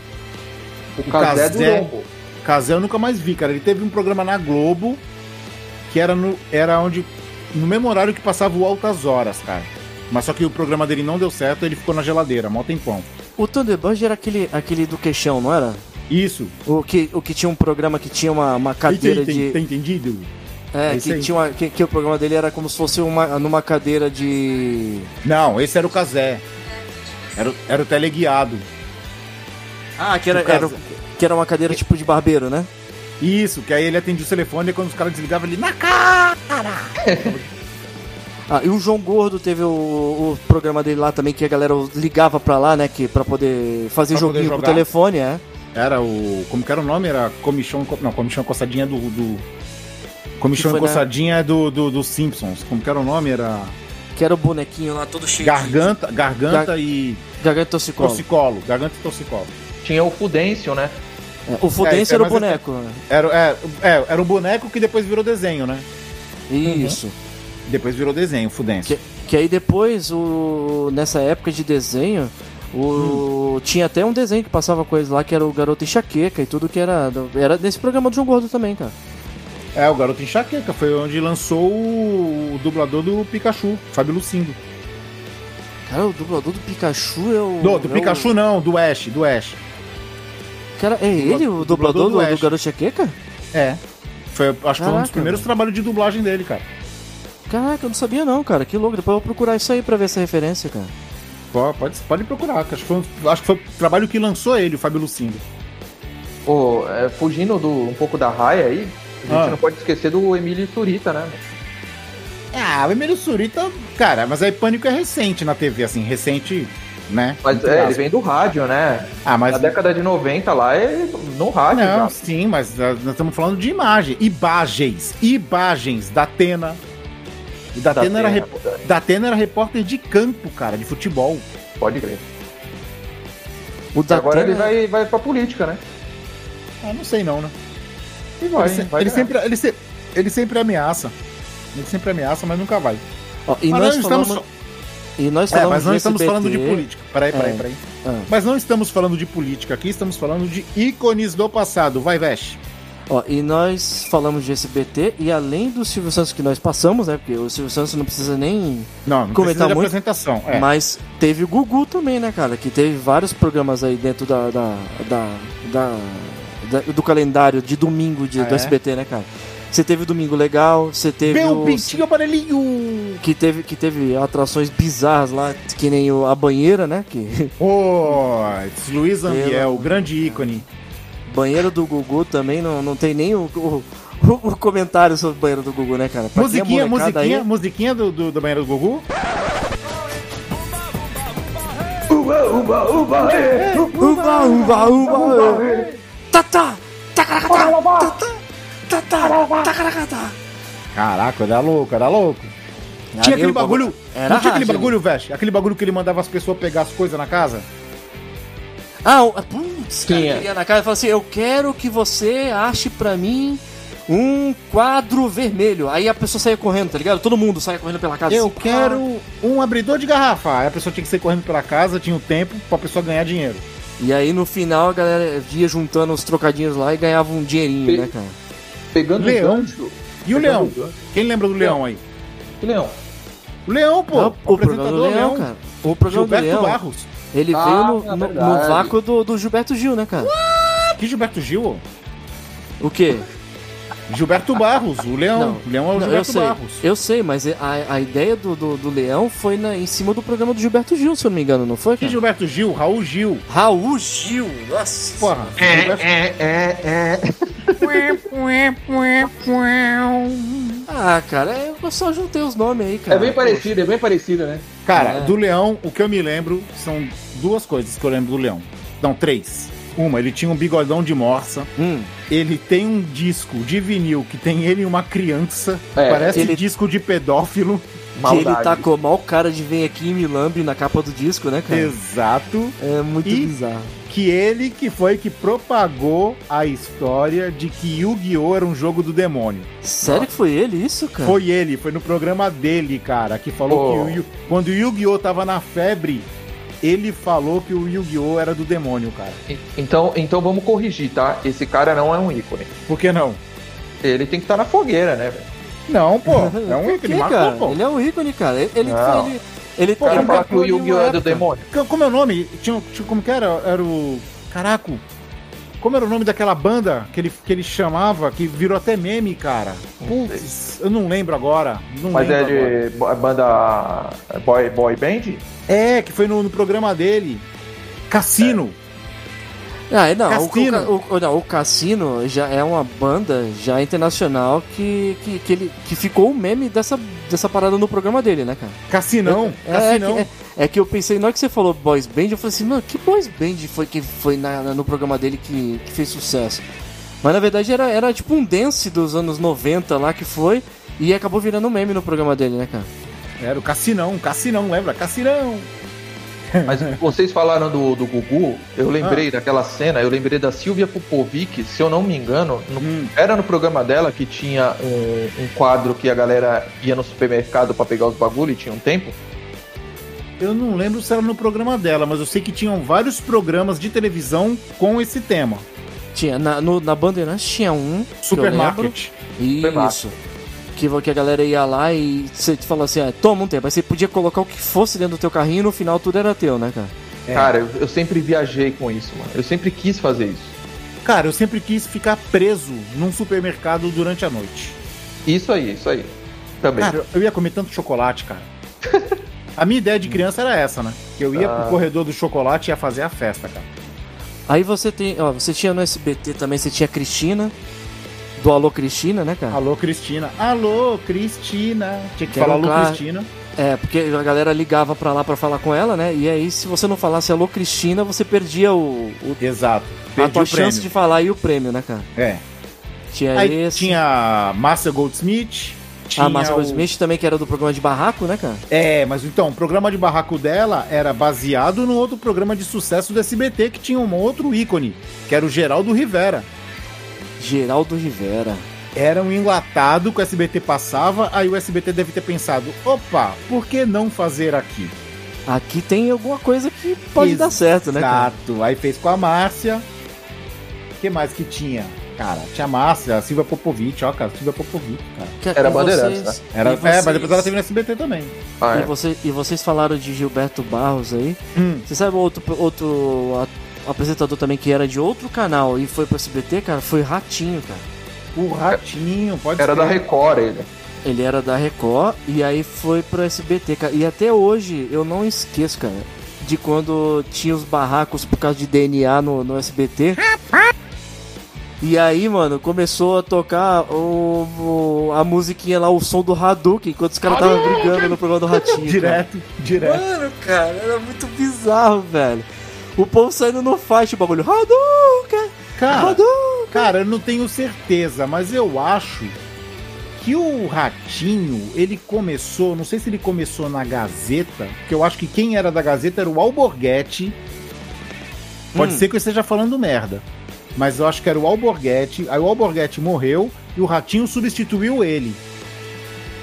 O O Casé. Lombo. Casé eu nunca mais vi, cara. Ele teve um programa na Globo que era, no, era onde. No mesmo horário que passava o Altas Horas, cara. Mas só que o programa dele não deu certo, ele ficou na geladeira, mó tempão. O Thunderbird era aquele, aquele do queixão, não era? Isso. O que, o que tinha um programa que tinha uma, uma cadeira Tem- de. tem- Tá entendido? É, É que, tinha uma, que, que o programa dele era como se fosse uma, numa cadeira de. Não, esse era o Casé. Era, o- era o teleguiado. Ah, que era, era, que era uma cadeira tipo de barbeiro, né? Isso, que aí ele atendia o telefone e quando os caras desligavam ele na cara. [laughs] Ah, e o João Gordo teve o, o programa dele lá também, que a galera ligava pra lá, né? Que, pra poder fazer Pra poder joguinho com o telefone, é. Era o. Como que era o nome? Era Comichão. Não, Comichão Coçadinha do. do... Comichão né? Coçadinha é do, do, do Simpsons. Como que era o nome? Era. Que era o bonequinho lá todo cheio Garganta, garganta Gar- e. de garganta toxicolo. Torcicolo. Garganta e torcicolo. Tinha o Fudêncio, né? É, o Fudêncio É, é era o mais boneco. né? Era, é, é, era um boneco que depois virou desenho, né? Isso. Depois virou desenho, Fudêncio. Que, que aí depois, o, nessa época de desenho, o, tinha até um desenho que passava coisa lá, que era o Garoto Enxaqueca e tudo que era. Era nesse programa do João Gordo também, cara. É, o Garoto Enxaqueca. Foi onde lançou o dublador do Pikachu, Fábio Lucindo. Cara, o dublador do Pikachu é o. Do, do é Pikachu não, do Ash, do Ash. O, cara, é ele, o dublador, do, do, Ash. Garoto Enxaqueca? É. Foi, acho que foi um dos primeiros trabalhos de dublagem dele, cara. Caraca, eu não sabia não, cara. Que louco. Depois eu vou procurar isso aí pra ver essa referência, cara. Pô, Pode, pode procurar, acho que, foi, acho que foi o trabalho que lançou ele, o Fábio Lucindo. Pô, é, fugindo do, um pouco da raia aí, a gente Ah. não pode esquecer do Emílio Surita, né? Ah, o Emílio Surita, cara, mas aí Pânico é recente na TV, assim, recente. né? Mas é, ele vem do rádio, né? Ah, mas Na década de 90 lá, é no rádio Não, já. sim, mas nós nós estamos falando de imagem. Imagens. Imagens da Atena. E da Atena era, Atena, rep... da Atena era repórter de campo, cara, de futebol. Pode crer. O da Agora ele vai, vai pra política, né? Ah, não sei não, né? E vai, ele, se- vai ele sempre, ele, se- ele sempre ameaça. Ele sempre ameaça, mas nunca vai. Ó, e, Mas nós não falamos, estamos- e nós É, falamos mas não estamos SBT. falando de política. Peraí, peraí, É. peraí. Ah. Mas não estamos falando de política aqui, estamos falando de ícones do passado. Vai, Veste. Ó, e nós falamos de SBT e além do Silvio Santos que nós passamos, né? Porque o Silvio Santos não precisa nem. Não, não Comentar muito, apresentação. É. Mas teve o Gugu também, né, cara? Que teve vários programas aí dentro da. da, da, da- da- do calendário de domingo de, Ah, do é? SBT, né, cara? Você teve o Domingo Legal, você teve. Meu o- pintinho amarelinho! que teve, que teve atrações bizarras lá, que nem o- a banheira, né? Que, Pô, Luiz Ambiel, o grande ícone. banheiro do Gugu também não, não tem nem o, o, o comentário sobre o banheiro do Gugu, né, cara? Pra é Musiquinha, musiquinha, aí- musiquinha do, do, do banheiro do Gugu? Uba, uba, uba, é. Tata! Tacaracata! Tata! Tata! Tacaracata! Caraca, era louco, era louco. Tinha aquele bagulho. Era não tinha aquele bagulho, Veste? Aquele bagulho que ele mandava as pessoas pegar as coisas na casa? Ah, putz, cara, ele ia na casa e falava assim: Eu quero que você ache pra mim um quadro vermelho. Aí a pessoa saía correndo, tá ligado? Todo mundo saia correndo pela casa. Eu assim, quero um abridor de garrafa. Aí a pessoa tinha que sair correndo pela casa, tinha o tempo pra pessoa ganhar dinheiro. E aí no final a galera ia juntando os trocadinhos lá e ganhava um dinheirinho, E- né, cara? Pegando Leão. gancho. E o leão? o. Quem lembra do leão aí? Que leão? O leão, pô. Não, o programa do Leão, cara. O programa do Gilberto Leão, Barros. ele Ah, veio no, é no, no vácuo do, do Gilberto Gil, né, cara? Que Gilberto Gil? O quê? Gilberto Barros, o leão. Não. o leão é o Não, eu Gilberto sei, Barros. eu sei, mas a, a ideia do, do, do Leão foi na- em cima do programa do Gilberto Gil, se eu não me engano, não foi? Que Cara? Gilberto Gil? Raul Gil. Raul Gil, nossa. Porra. Gilberto- É, é, é. Ah, cara, é- eu só juntei os nomes aí, cara. É bem parecido, é bem parecido, né? Cara, É. do leão, o que eu me lembro são duas coisas que eu lembro do leão. Não, três. Uma, ele tinha um bigodão de morsa. Hum, Ele tem um disco de vinil que tem ele e uma criança. É, parece ele- disco de pedófilo. que ele Maldade. tá com o mau cara de vem aqui e me lambe na capa do disco, né, cara? Exato. É muito E- bizarro. Que ele que foi que propagou a história de que Yu-Gi-Oh! era um jogo do demônio. Sério que foi ele isso, cara? Foi ele, foi no programa dele, cara, que falou Oh. que o Yu- quando o Yu-Gi-Oh! tava na febre, ele falou que o Yu-Gi-Oh! era do demônio, cara. Então, então vamos corrigir, tá? Esse cara não é um ícone. Por que não? Ele tem que estar na fogueira, né, velho? Não, pô. [laughs] É um ícone, marcou, cara? pô. Ele é um ícone, cara. Ele, ele, Não. ele, ele, O cara ele fala que o marcou Yu-Gi-Oh! é do demônio. Co- Como é o nome? Tinha, tinha- como que era? Era o. Caraca. Como era o nome daquela banda que ele, que ele chamava, que virou até meme, cara? Putz, eu não lembro agora. Não Mas lembro agora. é de bo- banda boy, boy band? É, que foi no, no programa dele. Cassino. Ah, não, o, Cassino. o, o- não, o Cassino já é uma banda já internacional que, que, que, ele, que ficou o meme dessa, dessa parada no programa dele, né, cara? Cassinão. É, Cassinão. que, é, é que eu pensei, na hora que você falou Boys Band, eu falei assim, mano, que Boys Band foi que foi na- na- no programa dele que, que fez sucesso? Mas na verdade era, era tipo um dance dos anos 90 lá que foi e acabou virando um meme no programa dele, né, cara? Era o Cassinão, Cassinão, lembra? Cassinão. Mas vocês falaram do, do Gugu, eu lembrei daquela cena, eu lembrei da Silvia Popovic, se eu não me engano, no- Hum. era no programa dela que tinha um, um quadro que a galera ia no supermercado pra pegar os bagulho e tinha um tempo. Eu não lembro se era no programa dela, mas eu sei que tinham vários programas de televisão com esse tema. Tinha, na, no, na Bandeirantes tinha um. Supermarket. Isso. Que, que a galera ia lá e você falava assim, ah, toma um tempo. Aí você podia colocar o que fosse dentro do teu carrinho e no final tudo era teu, né, cara? É. Cara, eu, eu sempre viajei com isso, mano. Eu sempre quis fazer isso. Cara, eu sempre quis ficar preso num supermercado durante a noite. Isso aí, isso aí. Também. Cara, eu ia comer tanto chocolate, cara. [laughs] A minha ideia de criança era essa, né? Que eu ia Ah. pro corredor do chocolate e ia fazer a festa, cara. Aí você tem, ó, você tinha no SBT também, você tinha a Cristina, do Alô Cristina, né, cara? Alô, Cristina. Alô, Cristina. Tinha que falar alô, Cristina. É, porque a galera ligava pra lá pra falar com ela, né? E aí, se você não falasse alô Cristina, você perdia o, o- Exato. a Perdi tua o prêmio. chance de falar e o prêmio, né, cara? É. Tinha Aí esse. tinha Márcia Goldsmith. Tinha a Márcia o- Goldsmith também, que era do programa de barraco, né, cara? É, mas então, o programa de barraco dela era baseado no outro programa de sucesso do SBT que tinha um outro ícone, que era o Geraldo Rivera. Geraldo Rivera. Era um enlatado que o SBT passava, aí o SBT deve ter pensado: opa, por que não fazer aqui? Aqui tem alguma coisa que pode dar certo, né? Exato. Aí fez com a Márcia. O que mais que tinha? Cara, tinha a Márcia, a Silvia Popovic, ó, cara, Silvia Popovic, cara. Que- Era Bandeirantes, vocês- Era, e É, mas vocês- depois ela teve no SBT também. Ah, E, é. você- e vocês falaram de Gilberto Barros aí. Hum. Você sabe outro, outro a- apresentador também que era de outro canal e foi pro SBT, cara? Foi Ratinho, cara. O Ratinho, pode Era ser. da Record ele. Ele era da Record e aí foi pro SBT, cara. E até hoje eu não esqueço, cara, de quando tinha os barracos por causa de DNA no, no SBT. E aí, mano, começou a tocar o, o- a musiquinha lá, o som do Hadouken, enquanto os caras estavam brigando no programa do Ratinho. cara. Direto, direto. Mano, cara, era muito bizarro, velho. O povo saindo no faixa, o bagulho. Hadouken! Cara, Hadouken! cara, eu não tenho certeza, mas eu acho que o Ratinho, ele começou, não sei se ele começou na Gazeta, porque eu acho que quem era da Gazeta era o Alborguete. Pode Hum. ser que eu esteja falando merda. Mas eu acho que era o Alborguete. Aí o Alborguete morreu e o Ratinho substituiu ele.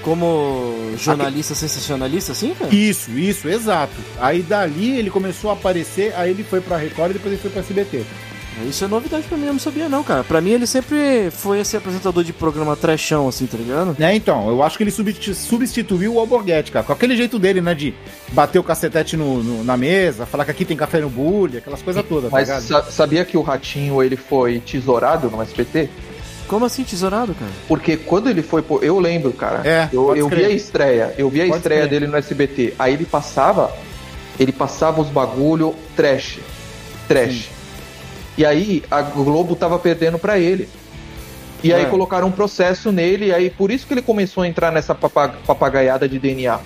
Como jornalista sensacionalista, assim, cara? Isso, isso, exato. Aí dali ele começou a aparecer, aí ele foi pra Record e depois ele foi pra SBT. Isso é novidade pra mim, eu não sabia não, cara. Pra mim ele sempre foi esse apresentador de programa trechão, assim, tá ligado? Né, então, eu acho que ele substi- substituiu o Alborguete, cara. Com aquele jeito dele, né, de bater o cacetete no, no- na mesa, falar que aqui tem café no bullying, aquelas coisas todas, tá Mas sabia que o Ratinho ele foi tesourado no SBT? Como assim, tesourado, cara? Porque quando ele foi. pro- Eu lembro, cara. É, eu eu vi a estreia. Eu vi a Pode estreia crer. dele no SBT. Aí ele passava. Ele passava os bagulho trash. Trash. E aí a Globo tava perdendo pra ele. E aí É. colocaram um processo nele. E aí por isso que ele começou a entrar nessa papa- papagaiada de DNA.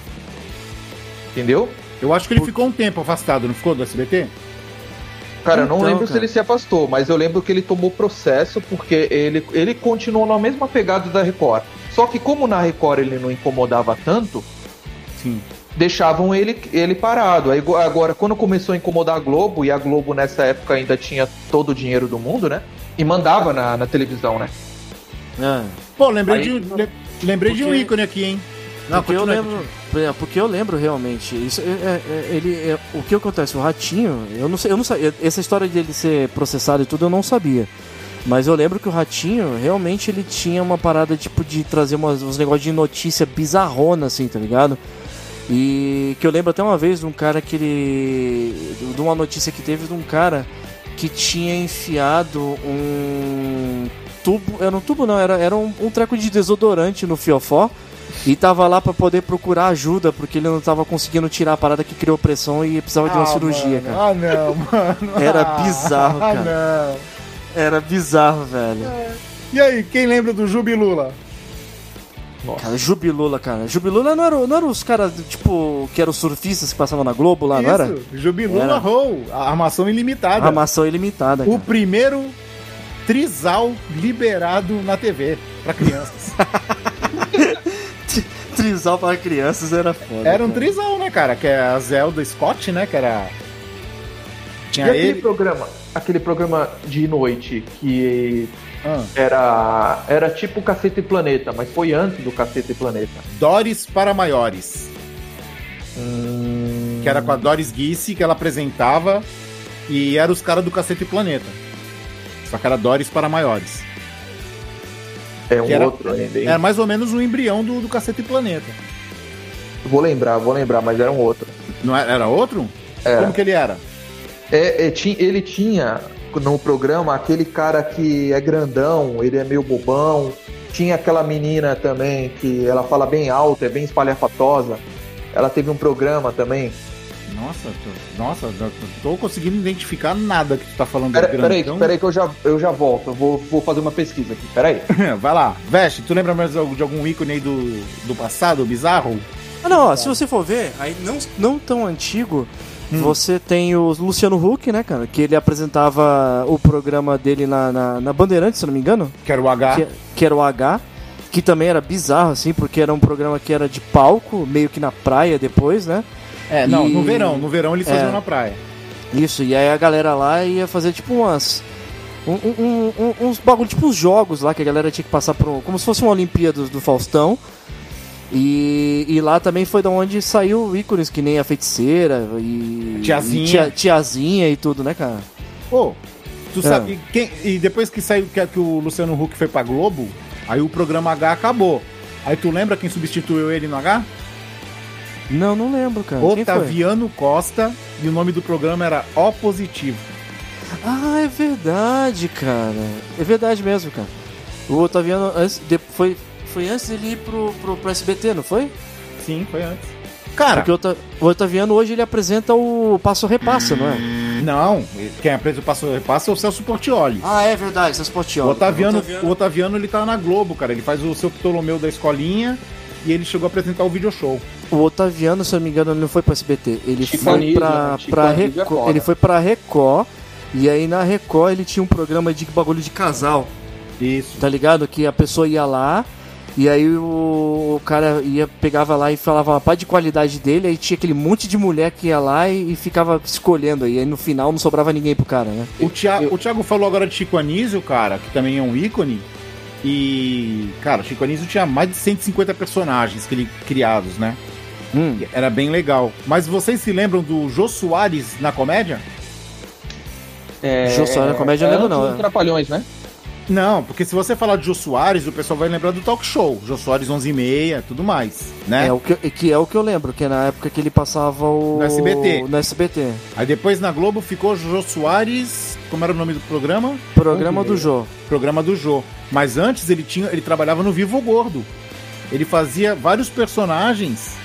Entendeu? Eu acho que ele ficou um tempo afastado, não ficou do SBT? Cara, eu não Então, lembro se cara. ele se afastou, mas eu lembro que ele tomou processo porque ele, ele continuou na mesma pegada da Record. Só que como na Record ele não incomodava tanto, Sim. deixavam ele, ele parado. Aí go- agora, quando começou a incomodar a Globo, e a Globo nessa época ainda tinha todo o dinheiro do mundo, né? E mandava na, na televisão, né? É. Pô, lembrei, Aí- de, le- lembrei de um Porque- ícone aqui, hein? Não, porque eu lembro, é, porque eu lembro realmente. Isso, é, é, é, ele, é, o que acontece? O ratinho, eu não sei, eu não sabia. Essa história de ele ser processado e tudo eu não sabia. Mas eu lembro que o ratinho realmente ele tinha uma parada tipo de trazer umas, uns negócios de notícia bizarrona, assim, tá ligado? E que eu lembro até uma vez de um cara que ele. de uma notícia que teve de um cara que tinha enfiado um tubo. Era um tubo não, era, era um, um treco de desodorante no fiofó. E tava lá pra poder procurar ajuda, porque ele não tava conseguindo tirar a parada que criou pressão e precisava de uma Ah, cirurgia, mano. cara. Ah, não, mano. Era Ah, bizarro, Ah, cara. não. Era bizarro, velho. E aí, quem lembra do Jubilula? Cara, Jubilula, cara. Jubilula não era, não era os caras, tipo, que eram surfistas que passavam na Globo lá, não era? Isso, Jubilula Era. Roll, a armação ilimitada. Armação ilimitada. O Cara. primeiro trisal liberado na TV pra crianças. [laughs] Trisal para crianças era foda. Era um cara. trisal, né, cara? Que é a Zelda Scott, né? Que era. E Tinha aquele ele. programa, aquele programa de noite que Ah, era, era tipo Cacete e Planeta, mas foi antes do Cacete e Planeta. Doris para maiores. Hum, Que era com a Doris Guisse, que ela apresentava. E era os caras do Cacete Planeta. Só que era Doris para maiores. É um era- outro ainda. hein? Era mais ou menos o embrião do, do Cacete Planeta. Vou lembrar, vou lembrar, mas era um outro. Não era, era outro? Era. Como que ele era? É, é, ti- ele tinha no programa aquele cara que é grandão, ele é meio bobão. Tinha aquela menina também que ela fala bem alto, é bem espalhafatosa. Ela teve um programa também. Nossa, tô, nossa, não tô conseguindo identificar nada que tu tá falando Pera, do peraí, grandão. peraí que eu já, eu já volto. Eu vou, vou fazer uma pesquisa aqui. Peraí. [laughs] Vai lá, veste, tu lembra mais de algum ícone aí do, do passado, bizarro? Ah, não, ó, se você for ver, aí não, não tão antigo, Hum. você tem o Luciano Huck, né, cara? Que ele apresentava o programa dele na, na, na Bandeirantes, se eu não me engano. Que era o H. que, que era o H, que também era bizarro, assim, porque era um programa que era de palco, meio que na praia depois, né? É, não, E- no verão. No verão eles É. faziam na praia. Isso, e aí a galera lá ia fazer tipo umas. um- um- um- uns bagulho, tipo uns jogos lá que a galera tinha que passar por. um- Como se fosse uma Olimpíadas do Faustão. E, e lá também foi da onde saiu ícones que nem a feiticeira e. Tiazinha. e tia- tiazinha e tudo, né, cara? Ô, tu É. sabe, quem, e depois que saiu que, que o Luciano Huck foi pra Globo, aí o programa H acabou. Aí tu lembra quem substituiu ele no H? Não, não lembro, cara. Quem foi? Otaviano Costa, e o nome do programa era O Positivo. Ah, é verdade, cara. É verdade mesmo, cara. O Otaviano antes, de- foi, foi antes dele ir pro, pro, pro SBT, não foi? Sim, foi antes. Cara, Porque o, Ota- o Otaviano hoje ele apresenta o Passo Repassa, não é? não, quem apresenta o Passo Repassa é o Celso Portioli. Ah, é verdade, essas O Portioli. Otaviano, o Otaviano, ele tá na Globo, cara. Ele faz o seu Ptolomeu da escolinha e ele chegou a apresentar o video show. O Otaviano, se eu não me engano, ele não foi pro SBT. Ele Chico foi Anísio, pra, né? Chico pra Anísio é Record. ele foi pra Record. E aí na Record ele tinha um programa de bagulho de casal. Isso. Tá ligado? Que a pessoa ia lá e aí o, o cara ia, pegava lá e falava uma parte de qualidade dele, aí tinha aquele monte de mulher que ia lá e, e ficava escolhendo aí. Aí no final não sobrava ninguém pro cara, né? O, Tia- Eu- o Thiago falou agora de Chico Anísio, cara, que também é um ícone. E, cara, Chico Anísio tinha mais de 150 personagens que ele criados, né? Hum. Era bem legal. Mas vocês se lembram do Jô Soares na comédia? É, Jô Soares na comédia eu lembro não, dos é. Trapalhões, né? Não, porque se você falar de Jô Soares, o pessoal vai lembrar do talk show. Jô Soares 11 e meia, tudo mais, né? É o que, que é o que eu lembro, que é na época que ele passava o. No SBT. No SBT. Aí depois na Globo ficou Jô Soares. Como era o nome do programa? Programa do. Jô. Programa do Jô. Mas antes ele tinha, ele trabalhava no Vivo Gordo. Ele fazia vários personagens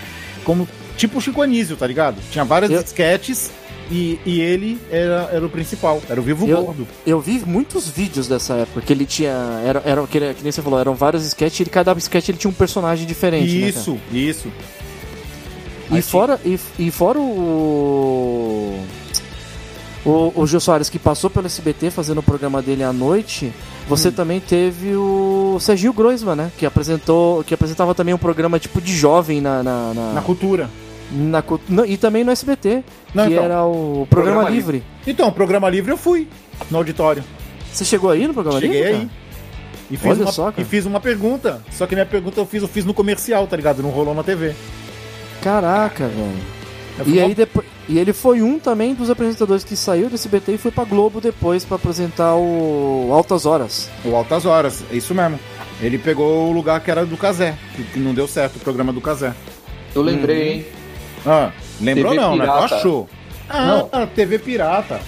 como tipo Chico Anísio, tá ligado? Tinha várias Eu- sketches e, e ele era, era o principal, era o Vivo Eu- Gordo. Eu vi muitos vídeos dessa época, que ele tinha. Era, era, que, ele- que nem você falou, eram vários sketches e cada sketch ele tinha um personagem diferente. né? Isso, isso. E Aí fora, e, e fora o. O, o Gil Soares que passou pelo SBT fazendo o programa dele à noite, você Hum. também teve o Serginho Groisman, né? Que apresentou. Que apresentava também um programa tipo de jovem na. na, na- Na cultura. na não, e também no SBT, Não, que então. era o Programa, Programa Livre. Então, programa livre eu fui no auditório. Você chegou aí no Programa Cheguei Livre? aí. cara? E fiz, Olha uma, só, cara. e fiz uma pergunta. Só que minha pergunta eu fiz, eu fiz no comercial, tá ligado? Não rolou na TV. Caraca, velho. E uma- aí depois. E ele foi um também dos apresentadores que saiu do SBT e foi pra Globo depois pra apresentar o Altas Horas. O Altas Horas, é isso mesmo. Ele pegou o lugar que era do Casé, que, não deu certo o programa do Casé. Eu lembrei, hein? Ah, lembrou TV não, né? Tu pirata. achou? Ah, Não. TV Pirata.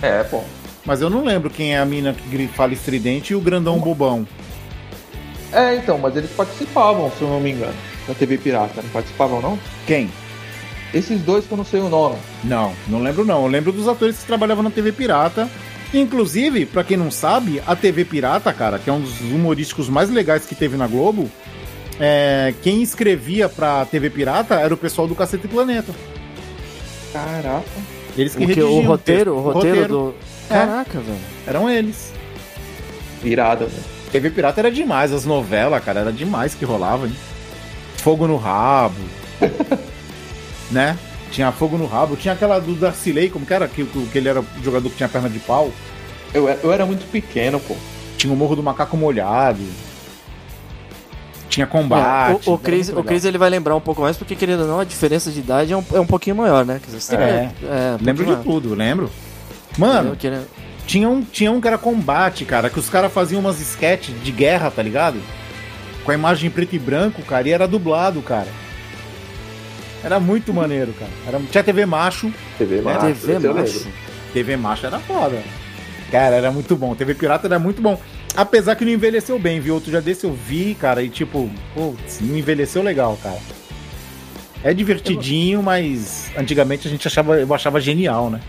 É, pô. Mas eu não lembro quem é a mina que fala estridente e o grandão bobão. É, então, mas eles participavam, se eu não me engano, da TV Pirata. Não participavam, não? Quem? Esses dois que eu não sei o nome. Não, não lembro não. Eu lembro dos atores que trabalhavam na TV Pirata. Inclusive, pra quem não sabe, a TV Pirata, cara, que é um dos humorísticos mais legais que teve na Globo, é, quem escrevia pra TV Pirata era o pessoal do Cacete Planeta. Caraca. Eles que O, que, redigiam o roteiro, o roteiro, do. É. Caraca, velho. Eram eles. Virada, né? TV Pirata era demais, as novelas, cara, era demais que rolava, hein? Fogo no rabo. [laughs] né? Tinha fogo no rabo. Tinha aquela do Darcilei, como que era? Que, que ele era o jogador que tinha perna de pau. Eu, eu era muito pequeno, pô. Tinha o Morro do Macaco Molhado. Tinha combate. É, o, o muito o. Cris ele vai lembrar um pouco mais, porque querendo ou não, a diferença de idade é um, é um pouquinho maior, né? Dizer, É. que- é, um Lembro de pouquinho tudo, lembro. maior. Mano, queria- tinha um, tinha um que era combate, cara, que os caras faziam umas sketches de guerra, tá ligado? Com a imagem em preto e branco, cara, e era dublado, cara. Era muito maneiro, cara. Era, tinha TV Macho. TV Macho. TV eu macho. TV Macho era foda. Cara, era muito bom. TV Pirata era muito bom. Apesar que não envelheceu bem, viu? Outro dia desse eu vi, cara, e tipo, putz, não envelheceu legal, cara. É divertidinho, mas antigamente a gente achava, eu achava genial, né?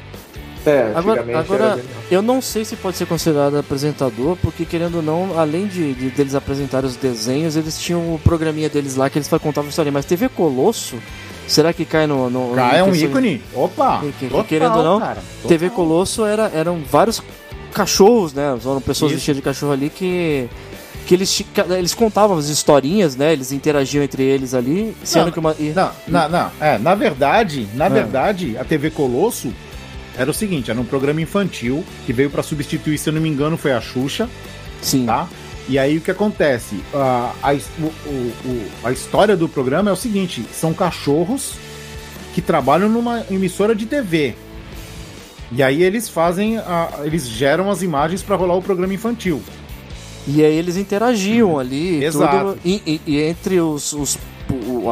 É, Agora, antigamente agora eu não sei se pode ser considerado apresentador, porque querendo ou não, além de, de- deles apresentarem os desenhos, eles tinham o programinha deles lá que eles contavam história. Mas TV Colosso, será que cai no. no Cá é um ícone. Opa! Que- que- total, querendo ou não, cara, TV. Colosso era, eram vários cachorros, né? Eram pessoas Isso. vestidas de cachorro ali que. Que eles, eles contavam as historinhas, né? Eles interagiam entre eles ali, sendo Não, que uma. Não, não, não. É, na verdade, na É. verdade, a TV Colosso era o seguinte, era um programa infantil que veio pra substituir, se eu não me engano, foi a Xuxa, Sim. tá? E aí o que acontece? A, a, o- o- a história do programa é o seguinte: são cachorros que trabalham numa emissora de TV. E aí eles fazem, a- eles geram as imagens pra rolar o programa infantil. E aí eles interagiam ali, Exato. tudo, e, e- e entre os, os-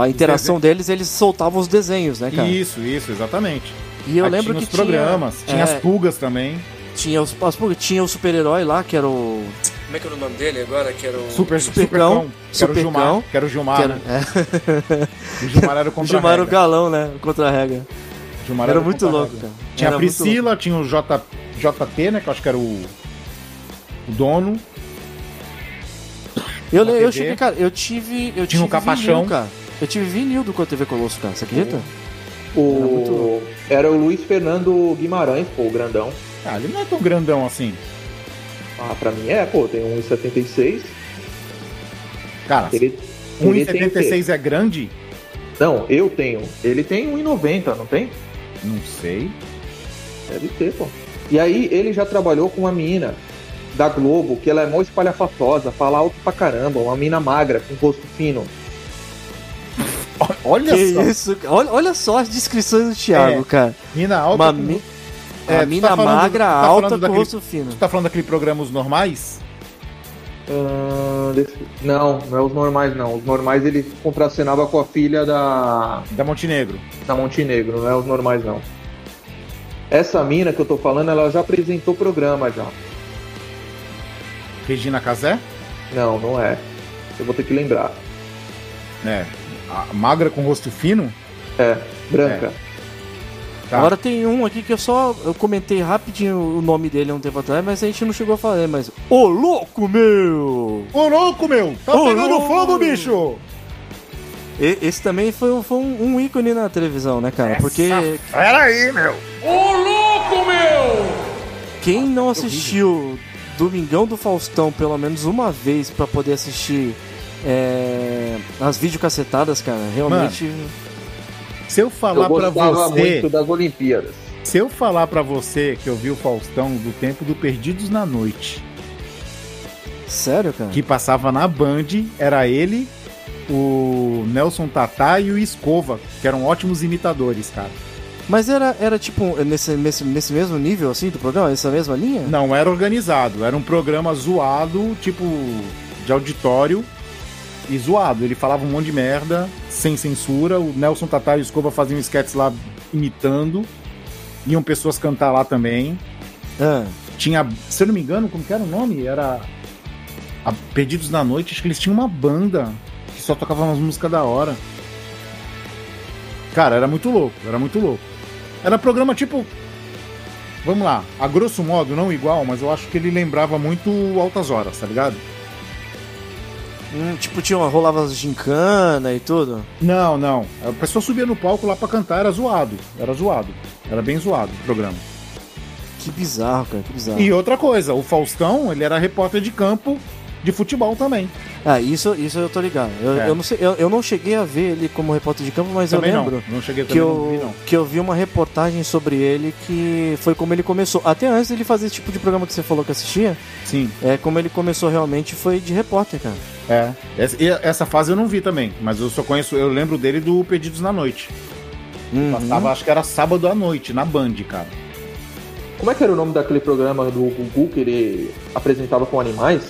a interação deles, eles soltavam os desenhos, né, cara? Isso, isso, exatamente. E eu Aí lembro tinha que os programas, tinha, tinha é, as pulgas também. tinha os, as pulgas, tinha o super-herói lá, que era o como é que era o nome dele agora, que era o Super, Supercão, que era o Gilmar, que era o Gilmar, que era, né? é, [laughs] O Gilmar era o o contra Gilmar era o galão, né, contra a regra. Gilmar Era o muito contra-regra. louco, cara. Tinha Era a Priscila, tinha o J, JP, né? Que eu acho que era o, o dono. Eu, eu TV. cheguei, cara, eu tive, eu Tinha tive um capachão. vinil, cara. Eu tive vinil do TV Colosso, cara, você acredita? O... Era o Luiz Fernando Guimarães, pô, o grandão. Ah, ele não é tão grandão assim. Ah, pra mim é, pô, tem 1,76. Cara, Ele, ele tem o quê? 1,76 é grande? Não, eu tenho. Ele tem 1,90, não tem? Não sei. Deve ter, pô. E aí ele já trabalhou com uma menina da Globo, que ela é mó espalhafatosa, fala alto pra caramba, uma mina magra, com rosto fino. [laughs] Olha Que só. isso, cara. olha, olha só as descrições do Thiago, É. cara. Mina alta. Uma com- É, a mina tá falando- magra, tá alta, com rosto fino. Tu tá falando daquele programa Os Normais? Ah, desse- Não, não é os normais, não. Os normais ele contracenava com a filha da, Da Montenegro. da Montenegro, não é os normais, não. Essa mina que eu tô falando, ela já apresentou programa já. Regina Casé? Não, não é. Eu vou ter que lembrar. É. A magra com rosto fino? É, branca. Tá. Agora tem um aqui que eu só eu comentei rapidinho o nome dele há um tempo atrás, mas a gente não chegou a falar, mas. Ô louco, meu! Ô, louco, meu! Tá Ô, pegando louco! fogo, bicho! E- esse também foi, um- foi um, um ícone na televisão, né, cara? Porque Pera aí, meu! quem não assistiu Domingão do Faustão pelo menos uma vez pra poder assistir é, as videocassetadas, cara, realmente. Se eu falar gostava você. muito das Olimpíadas. Se eu falar pra você que eu vi o Faustão do tempo do Perdidos na Noite, Sério, cara? que passava na Band, era ele, o Nelson Tatá e o Escova, que eram ótimos imitadores, cara. Mas era, era tipo nesse, nesse, nesse mesmo nível assim do programa, essa mesma linha? Não era organizado, era um programa zoado, tipo de auditório e zoado. Ele falava um monte de merda, sem censura. O Nelson Tatá e o Escova faziam sketches lá imitando. Iam pessoas cantar lá também. Ah, Tinha, se eu não me engano, como que era o nome? Era a Perdidos na Noite, acho que eles tinham uma banda que só tocava umas músicas da hora. Cara, era muito louco, era muito louco. Era programa tipo. Vamos lá, a grosso modo, não igual, mas eu acho que ele lembrava muito Altas Horas, tá ligado? Hum, tipo, tinha rolava gincana e tudo. Não, não. A pessoa subia no palco lá pra cantar, era zoado. Era zoado. Era bem zoado o programa. Que bizarro, cara, que bizarro. E outra coisa, o Faustão, ele era repórter de campo de futebol também. Ah, isso, isso eu tô ligado. Eu, É. eu não sei, eu, eu não cheguei a ver ele como repórter de campo, mas também eu lembro. não. Não cheguei Que também, não vi, eu, não. que eu vi uma reportagem sobre ele que foi como ele começou. Até antes dele fazer esse tipo de programa que você falou que assistia, Sim. é como ele começou realmente foi de repórter, cara. É. Essa, e essa fase eu não vi também, mas eu só conheço, eu lembro dele do Perdidos na Noite. Uhum. Passava, acho que era sábado à noite, na Band, cara. Como é que era o nome daquele programa do Gugu que ele apresentava com animais?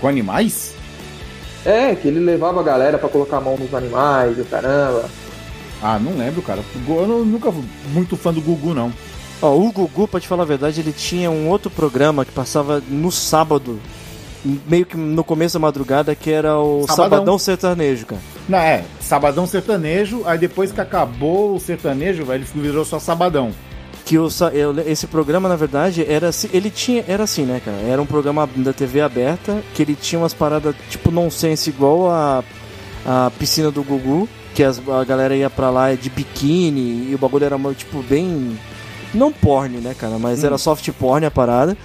Com animais? É, que ele levava a galera pra colocar a mão nos animais, o caramba. Ah, não lembro, cara. Eu não- nunca fui muito fã do Gugu, não. Ó, o Gugu, pra te falar a verdade, ele tinha um outro programa que passava no sábado, meio que no começo da madrugada, que era o Sabadão. Sabadão, Sertanejo, cara. Não, é, Sabadão Sertanejo, aí depois que acabou o sertanejo, velho, ele virou só Sabadão. que o, esse programa, na verdade, era assim- ele tinha era assim, né, cara? Era um programa da TV aberta que ele tinha umas paradas tipo nonsense igual a, a piscina do Gugu, que as- a galera ia pra lá de biquíni e o bagulho era tipo bem não porn, né, cara, mas era soft porn a parada.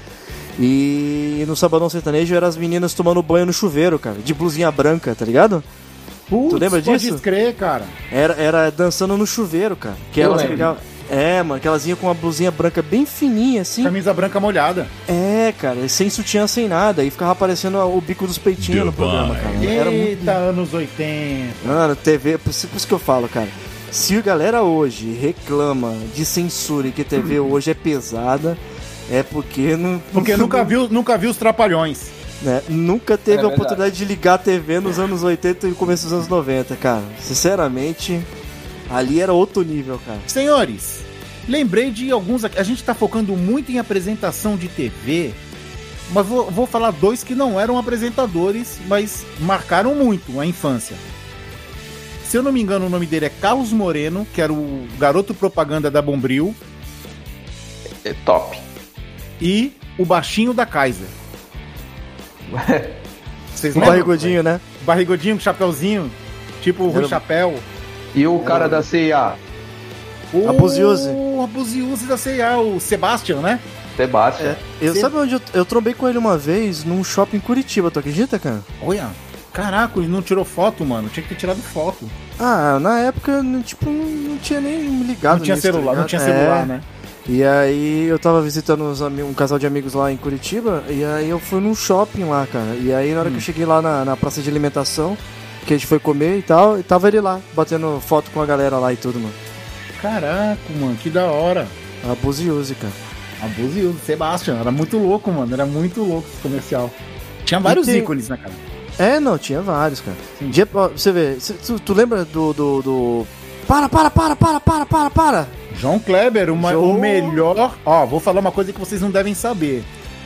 E no Sabadão Sertanejo eram as meninas tomando banho no chuveiro, cara, de blusinha branca, tá ligado? Putz, lembra pode disso? crer, cara. Era, era dançando no chuveiro, cara. Que Eu elas pegavam- É, mano, que elas iam com uma blusinha branca bem fininha, assim. Camisa branca molhada. É, cara, sem sutiã, sem nada. E ficava aparecendo o bico dos peitinhos no programa, cara. Era muito... Eita, anos 80. Mano, TV, por isso, por isso que eu falo, cara. Se a galera hoje reclama de censura e que a TV hoje é pesada, é porque não. Porque [laughs] nunca viu, nunca viu os trapalhões. né, nunca teve É a oportunidade de ligar a TV nos anos 80 e começo dos anos 90, cara. Sinceramente, ali era outro nível, cara. Senhores, lembrei de alguns aqui. A gente tá focando muito em apresentação de TV, mas vou, vou falar dois que não eram apresentadores, mas marcaram muito a infância. Se eu não me engano, o nome dele é Carlos Moreno, que era o garoto propaganda da Bombril, É top. E o baixinho da Kaiser. [laughs] Vocês O lembram? barrigudinho, né? Barrigudinho com chapéuzinho, tipo o Rui Era- Chapéu. E o cara da CIA, O Abuziuse. O Abuziuse da C&A, o Sebastian, né? Sebastião. É, eu, Sim. sabe onde eu, eu trombei com ele uma vez? Num shopping em Curitiba, tu acredita, cara? Olha, caraca, ele não tirou foto, mano. Tinha que ter tirado foto. Ah, na época, não- tipo, não, não tinha nem ligado não tinha nisso, tá celular, não ligado? tinha É. celular, né? E aí eu tava visitando um casal de amigos lá em Curitiba, e aí eu fui num shopping lá, cara. E aí na hora Hum. que eu cheguei lá na, na praça de alimentação, que a gente foi comer e tal, e tava ele lá, batendo foto com a galera lá e tudo, mano. Caraca, mano, que da hora. Abusiuse, cara. Abuziuse, Sebastian. Era muito louco, mano. Era muito louco esse comercial. Tinha vários tem- ícones, né, cara? É, não, tinha vários, cara. Você vê, tu, tu lembra do, do, do- Para, para, para, para, para, para, para! João Kleber, uma- João- o melhor. Ó, vou falar uma coisa que vocês não devem saber.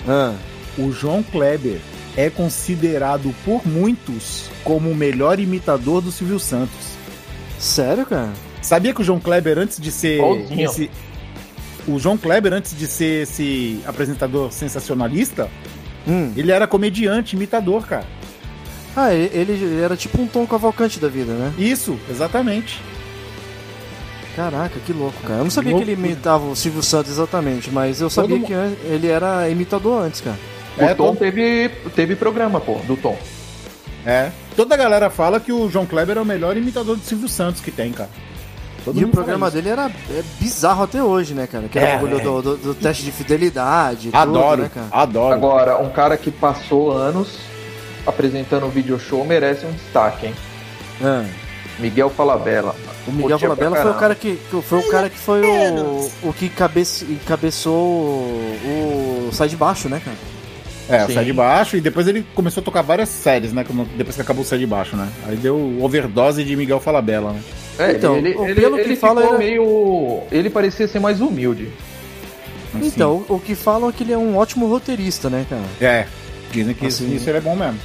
Ah, O João Kleber é considerado por muitos como o melhor imitador do Silvio Santos. sério, cara? Sabia que o João Kleber, antes de ser. Esse, o João Kleber, antes de ser esse apresentador sensacionalista, Hum. ele era comediante, imitador, cara. Ah, ele, ele era tipo um Tom Cavalcante da vida, né? Isso, exatamente. Caraca, que louco, cara. Eu não sabia Louco. que ele imitava o Silvio Santos exatamente, mas eu sabia mu- que an- ele era imitador antes, cara. O É, Tom todo- teve, teve programa, pô, do Tom. É. Toda a galera fala que o João Kleber é o melhor imitador do Silvio Santos que tem, cara. Todo e o mundo programa dele era é bizarro até hoje, né, cara? Que era É, o bagulho é. do, do- do teste de fidelidade. Adoro, Tudo, né, cara? adoro. Agora, um cara que passou anos apresentando o video show merece um destaque, hein? Ah, Miguel Falabella. O Miguel Falabella foi o cara que, que- foi o cara que foi o, o que cabece, encabeçou o, o Sai de Baixo, né, cara? É, Sim. Sai de Baixo, e depois ele começou a tocar várias séries, né? Depois que acabou o Sai de Baixo, né? Aí deu overdose de Miguel Falabella, né? É, Então, ele, ele, pelo ele que fala, ficou ele- meio. Ele parecia ser mais humilde. Assim. Então, o, que falam é que ele é um ótimo roteirista, né, cara? É, dizem que Assim. isso ele é bom mesmo.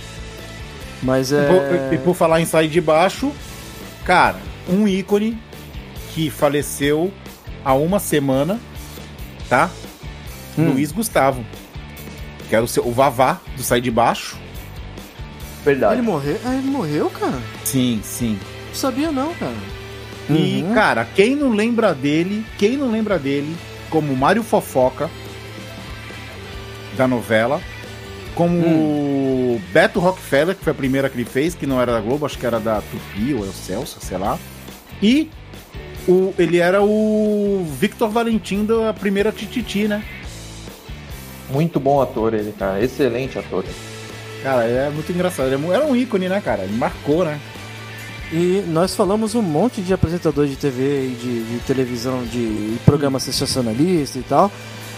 Mas E é. por- E por falar em Sai de Baixo, cara, um ícone que faleceu há uma semana, tá? Hum. Luiz Gustavo. Que era o, seu, o Vavá do Sai de Baixo. Verdade. Ele morreu? Ah, ele morreu, cara? Sim, sim. Não sabia não, cara. E, Uhum. cara, quem não lembra dele, quem não lembra dele, como Mário Fofoca, da novela, como o Beto Rockefeller, que foi a primeira que ele fez, que não era da Globo, acho que era da Tupi ou Celso, sei lá. E o, ele era o Victor Valentim da primeira Tititi, né? Muito bom ator ele, cara. Excelente ator. Cara, é muito engraçado. Ele é Era um ícone, né, cara? Ele marcou, né? E nós falamos um monte de apresentadores de TV e de, de televisão, de programa sensacionalista e tal.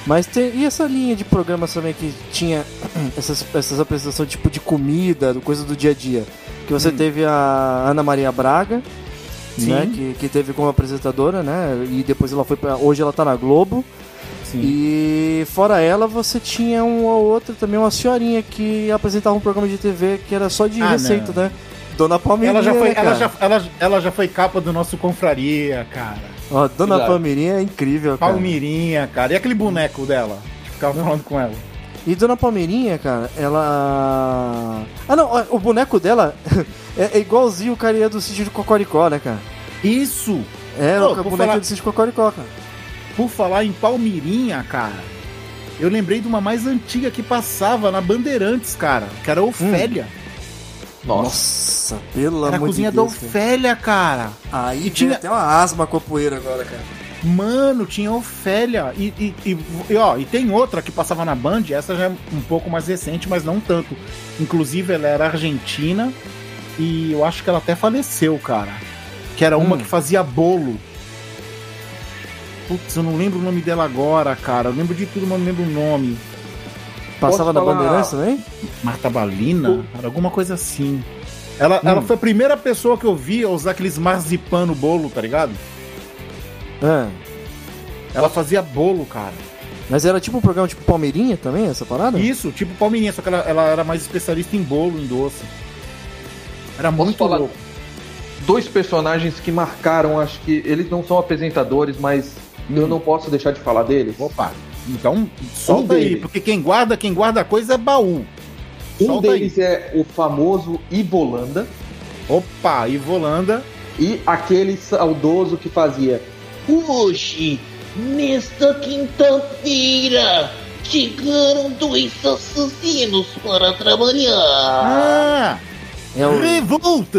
Mas tem, e essa linha de programas também que tinha [clears throat] essas, essas apresentações tipo de comida, coisa do dia a dia. Que você teve a Ana Maria Braga, Sim. né? Que, que teve como apresentadora, né? E depois ela foi pra, Hoje ela tá na Globo. Sim. E fora ela, você tinha uma outra também, uma senhorinha que apresentava um programa de TV que era só de Ah, receita, não. né? Dona Palmeirinha, Ela já, foi, né, ela, já, ela, ela já foi capa do nosso Confraria, cara. Ó, Dona. Palmeirinha é incrível, cara. Palmirinha, cara. E aquele boneco dela? Que ficava falando com ela. E Dona Palmeirinha, cara, ela. Ah, não, o boneco dela [laughs] é, é igualzinho o carinha do sítio de Cocoricó, né, cara? Isso! É, Ô, o boneco falar- do sítio de Cocoricó, cara. Por falar em Palmirinha, cara, eu lembrei de uma mais antiga que passava na Bandeirantes, cara, que era a Ofélia. Nossa. Nossa, pelo era a amor de cozinha Deus. da cara. Ofélia, cara. Aí E tinha tinha- até uma asma com a poeira agora, cara. Mano, tinha Ofélia. E, e, e, ó, e tem outra que passava na Band, essa já é um pouco mais recente, mas não tanto. Inclusive, ela era argentina e eu acho que ela até faleceu, cara. Que era uma Hum. que fazia bolo. Putz, eu não lembro o nome dela agora, cara. Eu lembro de tudo, mas não lembro o nome. Passava na falar- Bandeirantes também? Marta Balina? Era alguma coisa assim. Ela, ela foi a primeira pessoa que eu vi a usar aqueles marzipan no bolo, tá ligado? É. Ela fazia bolo, cara. Mas era tipo um programa tipo Palmeirinha também, essa parada? Isso, tipo Palmeirinha, só que ela, ela era mais especialista em bolo, em doce. Era Posso muito falar? louco. Dois personagens que marcaram, acho que eles não são apresentadores, mas eu não posso deixar de falar deles. Opa, então solta aí, deles. porque quem guarda, quem guarda a coisa é baú. Um Solta aí. deles é o famoso Ivolanda Opa, Ivolanda. e aquele saudoso que fazia Hoje, nesta quinta-feira, chegaram dois assassinos para trabalhar. Ah! É o- Revolta!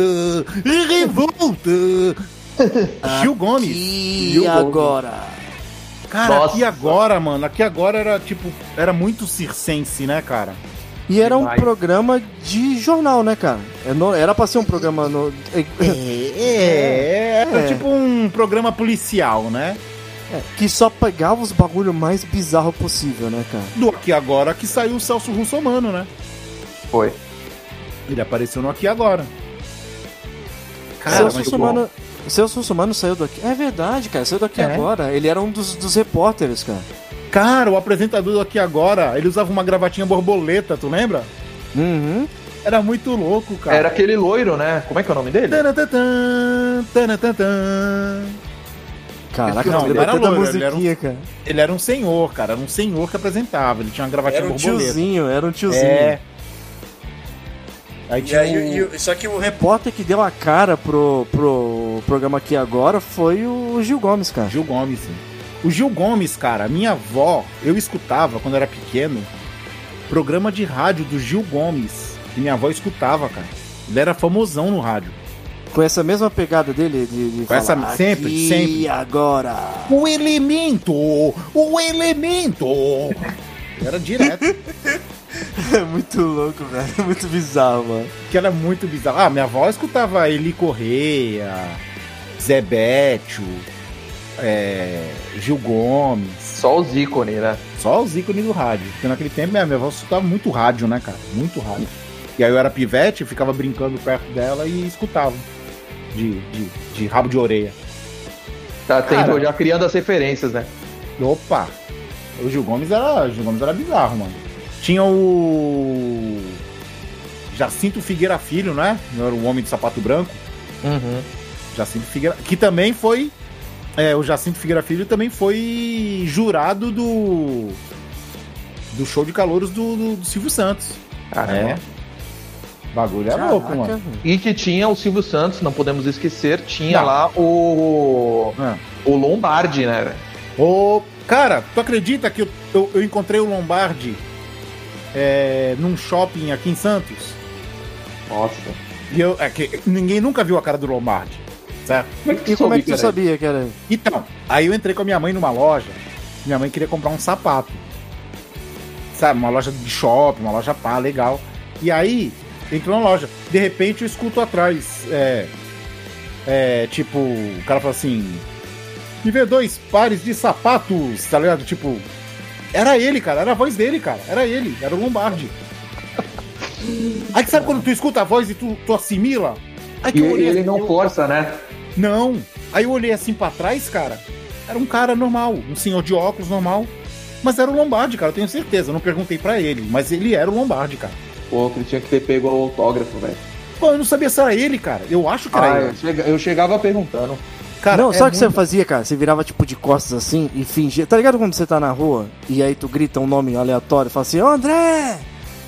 Revolta! [laughs] Gil Gomes. E Gil Gomes. agora? Cara, Nossa. aqui agora, mano, aqui agora era tipo, era muito circense, né, cara? E era um Demais. programa de jornal, né, cara? É no- Era pra ser um programa no... É, era É. tipo um programa policial, né? é, que só pegava os bagulho mais bizarro possível, né, cara? Do Aqui Agora que saiu o Celso Russomano, né? Foi. Ele apareceu no Aqui Agora. Cara, Celso mas Russomano... Celso Russomano saiu daqui... É verdade, cara, saiu daqui É. agora. Ele era um dos, dos repórteres, cara. Cara, o apresentador do Aqui Agora, ele usava uma gravatinha borboleta, tu lembra? Uhum. Era muito louco, cara. Era aquele loiro, né? Como é que é o nome dele? Tanatã, tanatã. Caraca, Não, ele era tanta loiro, ele era um- cara. Ele era um senhor, cara. Era um senhor que apresentava. Ele tinha uma gravatinha Era um borboleta. tiozinho, era um tiozinho. É. Aí E tinha aí, e o- só que o repórter que deu a cara pro, pro programa aqui agora foi o Gil Gomes, cara. Gil Gomes. sim. O Gil Gomes, cara, minha avó, eu escutava quando era pequeno, programa de rádio do Gil Gomes. Que minha avó escutava, cara. Ele era famosão no rádio. Com essa mesma pegada dele de, de Com essa- falar, sempre, "Aqui sempre." agora. O elemento! O elemento! Era direto. É [laughs] muito louco, velho. É [laughs] muito bizarro, mano. que era muito bizarro. Ah, minha avó escutava Eli Correia, Zé Bétio, é, Gil Gomes. Só os ícones, né? Só os ícones do rádio. Porque naquele tempo minha, minha avó escutava muito rádio, né, cara? Muito rádio. E aí eu era pivete, ficava brincando perto dela e escutava. De, de, de rabo de orelha. Tá tendo, Cara. já criando as referências, né? Opa! O Gil Gomes era. O Gil Gomes era bizarro, mano. Tinha o. Jacinto Figueira Filho, né? Não era o homem do sapato branco. Uhum. Jacinto Figueira. Que também foi. É, o Jacinto Figueira Filho também foi jurado do. Do show de calouros do, do- do Silvio Santos. Caramba. É. Bagulho é louco, Caraca, mano. velho. E que tinha o Silvio Santos, não podemos esquecer, tinha Não. lá o. Ah. O Lombardi, né? Ô, cara, tu acredita que eu, eu, eu encontrei o Lombardi é, num shopping aqui em Santos? Nossa. E eu, é que ninguém nunca viu a cara do Lombardi, certo? Como é que E como é que tu cara? sabia que era? Então, aí eu entrei com a minha mãe numa loja. Minha mãe queria comprar um sapato. Sabe, uma loja de shopping, uma loja pá, legal. E aí, entrou na loja. De repente eu escuto atrás. É. É, tipo, o cara fala assim. Me vê dois pares de sapatos, tá ligado? Tipo. Era ele, cara, era a voz dele, cara. Era ele, era o Lombardi. [laughs] Aí que sabe quando tu escuta a voz e tu, tu assimila? Aí que E ele não força, né? Não. Aí eu olhei assim pra trás, cara. Era um cara normal, um senhor de óculos normal. Mas era o Lombardi, cara, eu tenho certeza. Eu não perguntei pra ele, mas ele era o Lombardi, cara. Pô, ele tinha que ter pego o autógrafo, velho. Pô, eu não sabia se era ele, cara. Eu acho que era Ah, ele. eu, chega- eu chegava perguntando. Cara, não, é sabe o que você fazia, cara? Você virava tipo de costas assim e fingia. Tá ligado quando você tá na rua e aí tu grita um nome aleatório e fala assim, ô André!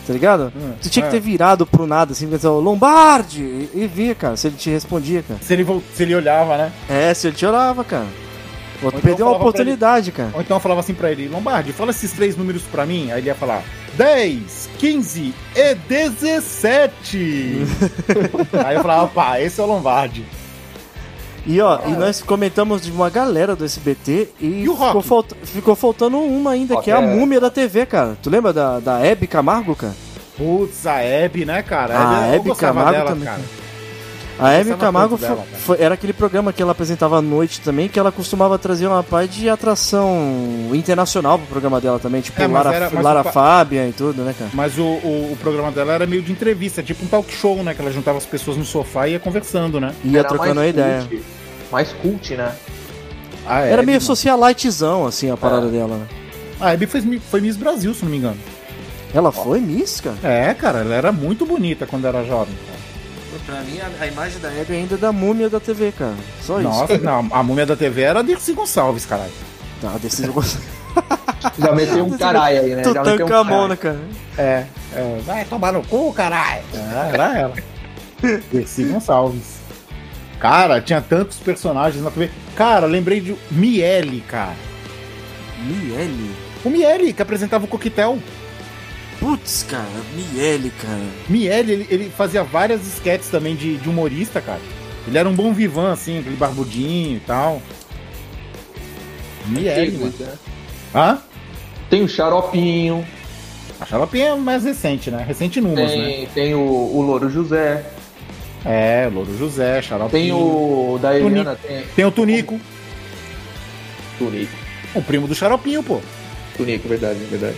Tá ligado? Hum, tu tinha é. que ter virado pro nada assim, pensando, Lombardi! E, e via, cara, se ele te respondia, cara. Se ele, se ele olhava, né? É, se ele te olhava, cara. Tu então perdeu uma oportunidade, cara. Ou então eu falava assim pra ele, Lombardi, fala esses três números pra mim. Aí ele ia falar 10, 15 e 17. [laughs] Aí eu falava, pá, esse é o Lombardi. E ó, e nós comentamos de uma galera do SBT e, E o ficou, falta- ficou faltando uma ainda, Rock que é a é- múmia da TV, cara. Tu lembra da, da Hebe Camargo, cara? Putz, a Hebe, né, cara? A eu Hebe gostava Camargo dela, também, cara. A Hebe gostava Camargo tanto dela, cara. foi- era aquele programa que ela apresentava à noite também, que ela costumava trazer uma parte de atração internacional pro programa dela também, tipo É, Lara, era- Lara o Fabian e tudo, né, cara? Mas o, o, o programa dela era meio de entrevista, tipo um talk show, né? Que ela juntava as pessoas no sofá e ia conversando, né? Ia Era trocando a ideia. cult, Mais cult, né? A Era Hebe, meio socialitezão, assim, a parada dela, né? A Hebe foi, foi Miss Brasil, se não me engano. Ela foi Miss, cara? É, cara, ela era muito bonita quando era jovem. cara. Pra mim, a, imagem da Hebe ainda é da múmia da TV, cara. Só Nossa, não, a múmia da TV era a Dirce Gonçalves, caralho. isso. Tá, desse eu gosto. Já meteu um caralho aí, né? Tu Já meteu um tanca a mão, né, cara? É, é, vai tomar no cu, caralho. É, era ela. Dirce Gonçalves. Cara, tinha tantos personagens na TV. Cara, lembrei de Miele, cara. Miele? O Miele, que apresentava o coquetel. Putz, cara, Miele, cara. Miele, ele, ele fazia várias sketches também de, de humorista, cara. Ele era um bom vivan, assim, aquele barbudinho e tal. Miele, mano. Né? Hã? Tem o Xaropinho, A Xaropinha é mais recente, né? Recente números, né? tem, tem o, o Louro José, É, Louro José, Xaropinho. tem o da Eliana, tem Tem o Tunico, Tunico. o primo do Xaropinho, pô. Tunico, verdade, verdade.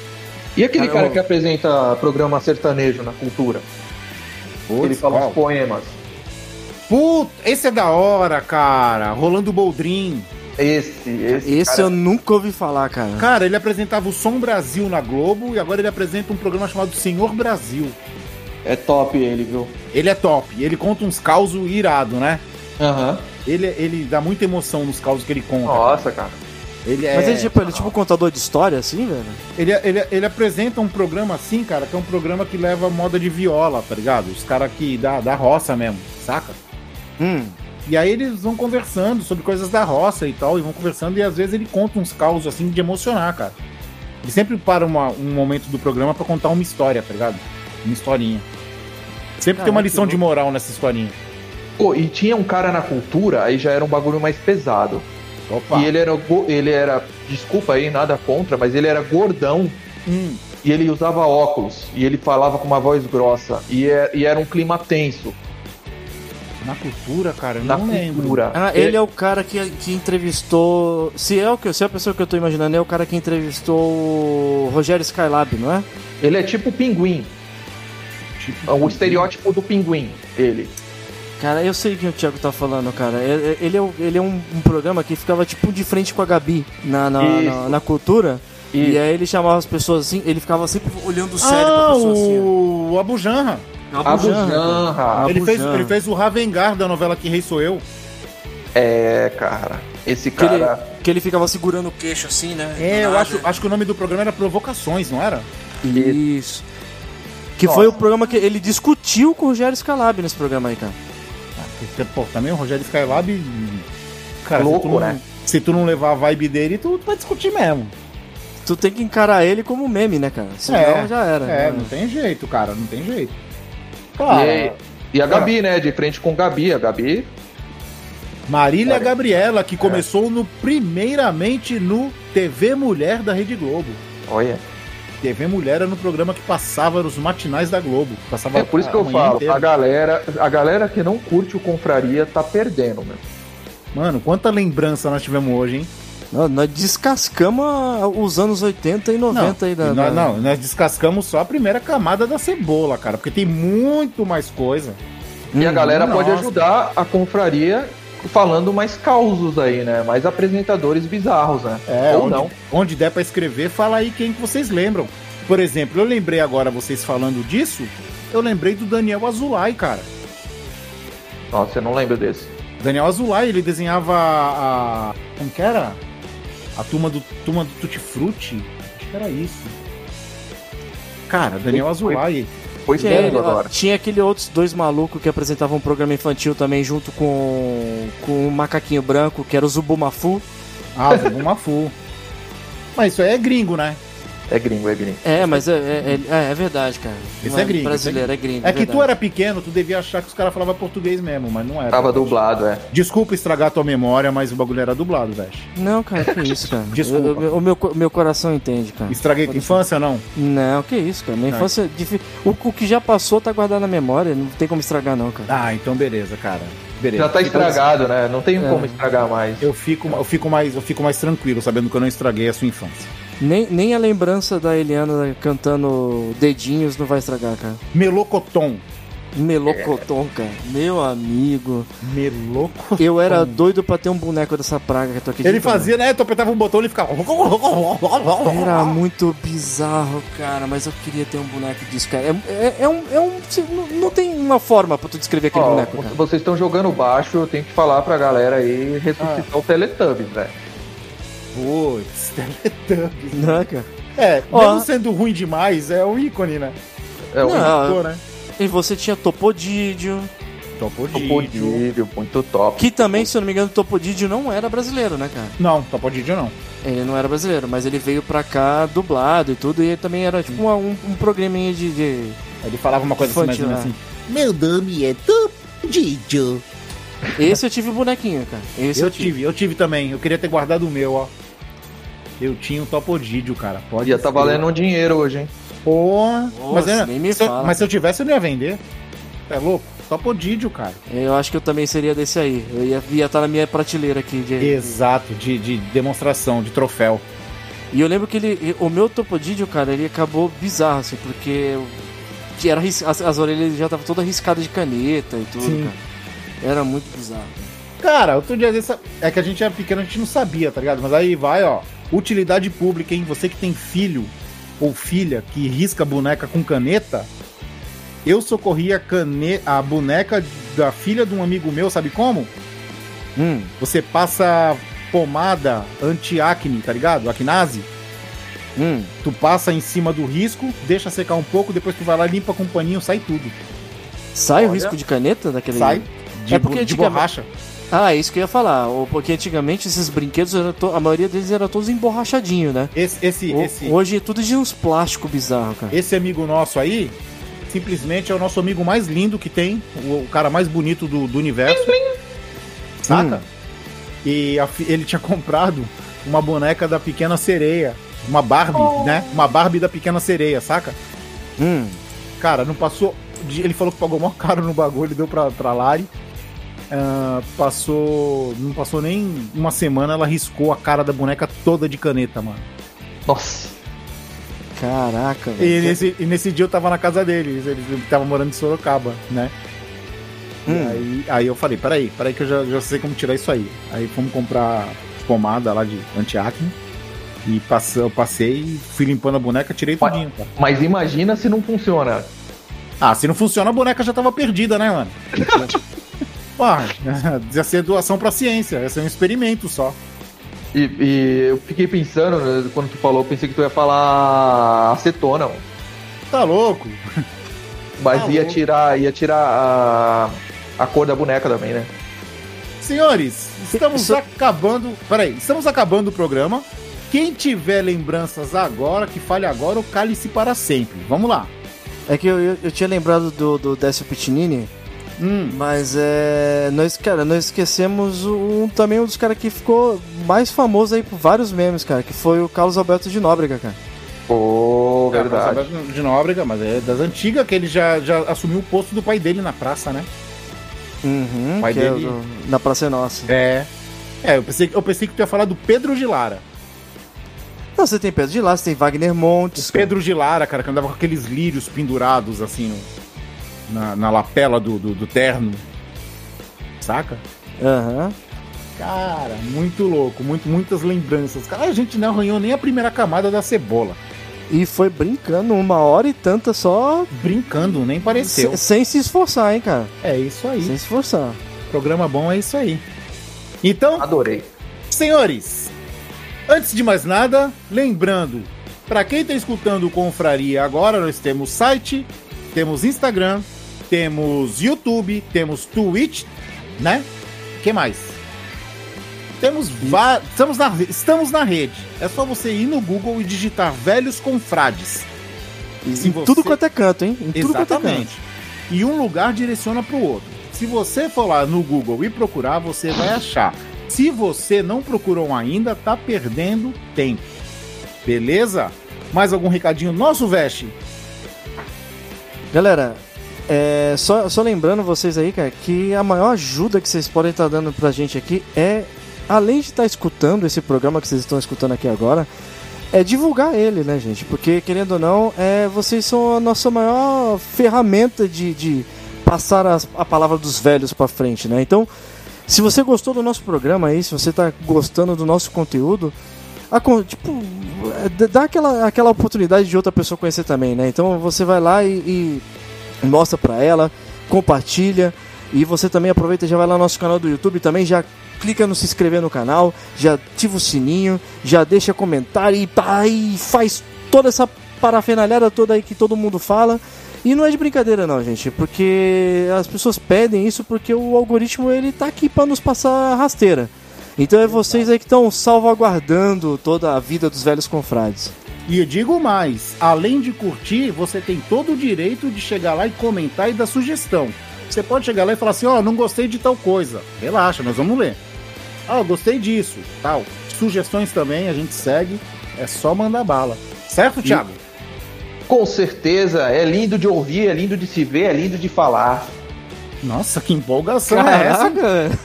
E aquele Cara, cara eu- que apresenta programa sertanejo na cultura? Ele Putz, fala qual? os poemas. Puta, esse é da hora, cara. Rolando Boldrin. Esse, esse. Esse cara, eu nunca ouvi falar, cara. Cara, ele apresentava o Som Brasil na Globo e agora ele apresenta um programa chamado Senhor Brasil. é top ele, viu? Ele é top. Ele conta uns causos irado, né? Aham. Ele, ele dá muita emoção nos causos que ele conta. Nossa, cara. Ele é, Mas ele, tipo, ele é tipo um contador de história, assim, velho? ele, ele, ele apresenta um programa assim, cara, que é um programa que leva moda de viola, tá ligado? Os caras que da, da roça mesmo, saca? Hum. E aí eles vão conversando sobre coisas da roça e tal, e vão conversando, e às vezes ele conta uns causos assim de emocionar, cara. Ele sempre para uma- um momento do programa pra contar uma história, tá ligado? Uma historinha. Sempre tem uma lição de moral nessa historinha. Pô, e tinha um cara na cultura, aí já era um bagulho mais pesado. Opa! E ele era, ele era, desculpa aí, nada contra, mas ele era gordão Hum, e ele usava óculos e ele falava com uma voz grossa e, é- e era um clima tenso na cultura, cara, eu na não lembro. cultura. Ah, ele é o cara que, que entrevistou. Se é, o que, se é a pessoa que eu tô imaginando, é o cara que entrevistou o Rogério Skylab, não é? Ele é tipo o pinguim, Tipo, é o estereótipo do pinguim, ele. Cara, eu sei quem o Thiago tá falando, cara. É- é- Ele é, o- ele é um, um programa que ficava tipo de frente com a Gabi na, na, na, na cultura. E Isso. aí ele chamava as pessoas assim, ele ficava sempre olhando sério pra Ah, pessoa assim. o, o Abu Janra. Abu Janra. Ele fez, ele fez o Ravengar da novela Que Rei Sou Eu. É, cara. Esse Que ele, cara. que ele ficava segurando o queixo assim, né? É, eu acho, acho que o nome do programa era Provocações, não era? Isso. Que Nossa. foi o programa que ele discutiu com o Rogério Skylab nesse programa aí, cara. Porque, pô, também o Rogério Skylab. Cara, Louco, se, tu não, né? se tu não levar a vibe dele, tu, tu vai discutir mesmo. Tu tem que encarar ele como meme, né, cara? Senão já era. É, né? não tem jeito, cara, não tem jeito. E, e a Gabi, né? De frente com Gabi. A Gabi. Marília Olha. Gabriela, que começou no primeiramente no TV Mulher da Rede Globo. Olha. TV Mulher era no programa que passava nos matinais da Globo. Passava É por isso que a eu falo, inteira. a galera, a galera que não curte o Confraria tá perdendo, meu. Mano, quanta lembrança nós tivemos hoje, hein? Não, nós descascamos a- os anos 80 e 90 aí da. nós, da- não, nós descascamos só a primeira camada da cebola, cara, porque tem muito mais coisa. E a Hum, galera pode nossa. ajudar a confraria falando mais causos aí, né? Mais apresentadores bizarros, né? É, Ou onde, não. onde der pra escrever, fala aí quem que vocês lembram. Por exemplo, eu lembrei agora vocês falando disso, eu lembrei do Daniel Azulay, cara. Nossa, eu não lembro desse. Daniel Azulay, ele desenhava a. a- como que era? A turma do, turma do Tutti Frutti. Acho que era isso. Cara, Daniel Azulay. Foi Tinha, ele- agora. tinha aquele outros dois malucos que apresentavam um programa infantil também junto com, com o macaquinho branco, que era o Zubumafu. Ah, Zubumafu. Mas isso aí é gringo, né? É gringo, é gringo. É, mas é, é, é- é verdade, cara. Esse Não é gringo, Brasileiro, é gringo. É que tu verdade. era pequeno, tu devia achar que os caras falavam português mesmo, mas não era. Tava dublado, é. Desculpa estragar tua memória, mas o bagulho era dublado, velho. Não, cara, que isso, cara. [laughs] Desculpa. Eu- eu- o meu, meu coração entende, cara. Estraguei tua infância, não? Não, que isso, cara. Minha Não. infância. é O, o que já passou tá guardado na memória, não tem como estragar, não, cara. Ah, então beleza, cara. Beleza. Já tá estragado, né? Não tem É. como estragar mais. Eu fico, eu, fico mais, eu fico mais tranquilo, sabendo que eu não estraguei a sua infância. Nem, nem a lembrança da Eliana cantando dedinhos não vai estragar, cara. Melocoton. Melocoton, cara. Meu amigo. Melocoton. Eu era doido pra ter um boneco dessa praga que eu tô aqui. Ele fazia, né? Tu apertava um botão e ele ficava. Era muito bizarro, cara, mas eu queria ter um boneco disso, cara. É, é, é um. É um não, não tem uma forma pra tu descrever aquele Ó, boneco, cara. vocês estão jogando baixo, eu tenho que falar pra galera aí ressuscitar Ah. o Teletubbies, velho. Putz, [laughs] Teletubbies. Não, cara. É, Ó. mesmo sendo ruim demais, é um ícone, né? É o Não, Pô, né? E você tinha Topodídio, Topodídio. Topodídio, muito top. que também, se eu não me engano, Topodídio não era brasileiro, né, cara? Não, Topodídio não. Ele não era brasileiro, mas ele veio pra cá dublado e tudo, e ele também era tipo uma- um, um programinha de. de- Ele falava uma coisa assim, mais Infantil, assim. Meu nome é Topodídio. Esse eu tive o bonequinho, cara. Esse Eu tive, eu tive também. Eu queria ter guardado o meu, ó. Eu tinha um Topodídio, cara. Pode Já tá ser. valendo um dinheiro hoje, hein? Porra. Mas, eu- nem me se eu- fala. mas se eu tivesse, eu não ia vender. É louco? Topodídio, cara. Eu acho que eu também seria desse aí. Eu ia estar ia tá na minha prateleira aqui. De... Exato, de, de demonstração, de troféu. E eu lembro que ele. O meu Topodídio, cara, ele acabou bizarro, assim, porque. era, as, as orelhas já estavam todas riscadas de caneta e tudo, Sim. cara. Era muito bizarro. Cara, outro dia desse. É que a gente era pequeno, a gente não sabia, tá ligado? Mas aí vai, ó. Utilidade pública, hein? Você que tem filho ou filha que risca a boneca com caneta. Eu socorri a, cane... a boneca da filha de um amigo meu, sabe como? Hum, Você passa pomada anti-acne, tá ligado? Acnase. hum. Tu passa em cima do risco, deixa secar um pouco, depois tu vai lá, limpa com um paninho, sai tudo. Sai o Olha. risco de caneta daquele. Sai de, É porque de borracha. Ah, é isso que eu ia falar. Porque antigamente esses brinquedos, a maioria deles era todos emborrachadinhos, né? Esse, esse, O- esse, Hoje é tudo de uns plásticos bizarros, cara. esse amigo nosso aí, simplesmente é o nosso amigo mais lindo que tem, o, o cara mais bonito do, do universo. Saca? Hum. E a ele tinha comprado uma boneca da pequena sereia. Uma Barbie, né? Uma Barbie da pequena sereia, saca? Hum. Cara, não passou. Ele falou que pagou mó caro no bagulho, ele deu pra, pra Lari. Ah, passou. Não passou nem uma semana, ela riscou a cara da boneca toda de caneta, mano. Nossa. Caraca, E velho. nesse, e nesse dia eu tava na casa deles, eles estavam morando em Sorocaba, né? E Hum. aí, aí eu falei, peraí, peraí que eu já, já sei como tirar isso aí. Aí fomos comprar pomada lá de antiacne. E passe- eu passei, fui limpando a boneca, tirei Mas- tudinho, cara. Mas imagina se não funciona. Ah, se não funciona, a boneca já tava perdida, né, mano? [laughs] Porra, ia ser doação pra ciência, ia ser um experimento só. E, e eu fiquei pensando, né, quando tu falou, pensei que tu ia falar acetona, mano. Tá louco? Mas Tá ia louco. tirar, ia tirar a, a cor da boneca também, né? Senhores, estamos Isso- acabando. Peraí, estamos acabando o programa. Quem tiver lembranças agora, que fale agora ou cale-se para sempre. Vamos lá. É que eu, eu, eu tinha lembrado do, do Décio Pitinini, Hum, mas é. Nós, cara, nós esquecemos um, também um dos caras que ficou mais famoso aí por vários memes, cara, que foi o Carlos Alberto de Nóbrega, cara. Pô, é, verdade. Roberto de Nóbrega, mas é das antigas que ele já, já assumiu o posto do pai dele na praça, né? Uhum, Pai que é dele- do- na Praça é Nossa. É. É, eu pensei, eu pensei que tu ia falar do Pedro de Lara. Não, você tem Pedro de Lá, você tem Wagner Montes. cara. Pedro de Lara, cara, que andava com aqueles lírios pendurados assim no- na, na lapela do, do, do terno. Saca? Aham. Cara, muito louco, muito, muitas lembranças. Cara, a gente não arranhou nem a primeira camada da cebola. E foi brincando uma hora e tanta só. Brincando, nem pareceu. se- sem se esforçar, hein, cara. É isso aí. Sem se esforçar. Programa bom é isso aí. Então, Adorei. senhores, antes de mais nada, lembrando, para quem tá escutando o Confraria agora, nós temos site, temos Instagram, temos YouTube, temos Twitch, né? que mais? Temos va- estamos na estamos na rede. É só você ir no Google e digitar Velhos Confrades. Em você- tudo quanto é canto, hein? Em tudo quanto é canto. Exatamente. E um lugar direciona para o outro. Se você for lá no Google e procurar, você vai achar. Se você não procurou ainda, tá perdendo tempo. Beleza? Mais algum recadinho nosso, Veste? Galera, é, só, só lembrando vocês aí, cara, que a maior ajuda que vocês podem estar dando pra gente aqui é, além de estar escutando esse programa que vocês estão escutando aqui agora, é divulgar ele, né, gente? Porque, querendo ou não, é, vocês são a nossa maior ferramenta de, de passar as- a, palavra dos velhos pra frente, né? Então, se você gostou do nosso programa aí, se você tá gostando do nosso conteúdo, a tipo, é, dá aquela, aquela oportunidade de outra pessoa conhecer também, né? Então você vai lá e, e mostra pra ela, compartilha e você também aproveita já vai lá no nosso canal do YouTube também, já clica no se inscrever no canal, já ativa o sininho, já deixa comentário e, pá, e faz toda essa parafernalhada toda aí que todo mundo fala. E não é de brincadeira não, gente, porque as pessoas pedem isso porque o algoritmo ele tá aqui para nos passar rasteira. Então é vocês aí que estão salvaguardando toda a vida dos velhos confrades. E eu digo mais, além de curtir, você tem todo o direito de chegar lá e comentar e dar sugestão. Você pode chegar lá e falar assim, ó, não gostei de tal coisa. Relaxa, nós vamos ler. Ah, eu gostei disso, tal. Sugestões também, a gente segue. É só mandar bala. Certo, Thiago? Com certeza, é lindo de ouvir, é lindo de se ver, é lindo de falar. Nossa, que empolgação é essa? Caraca!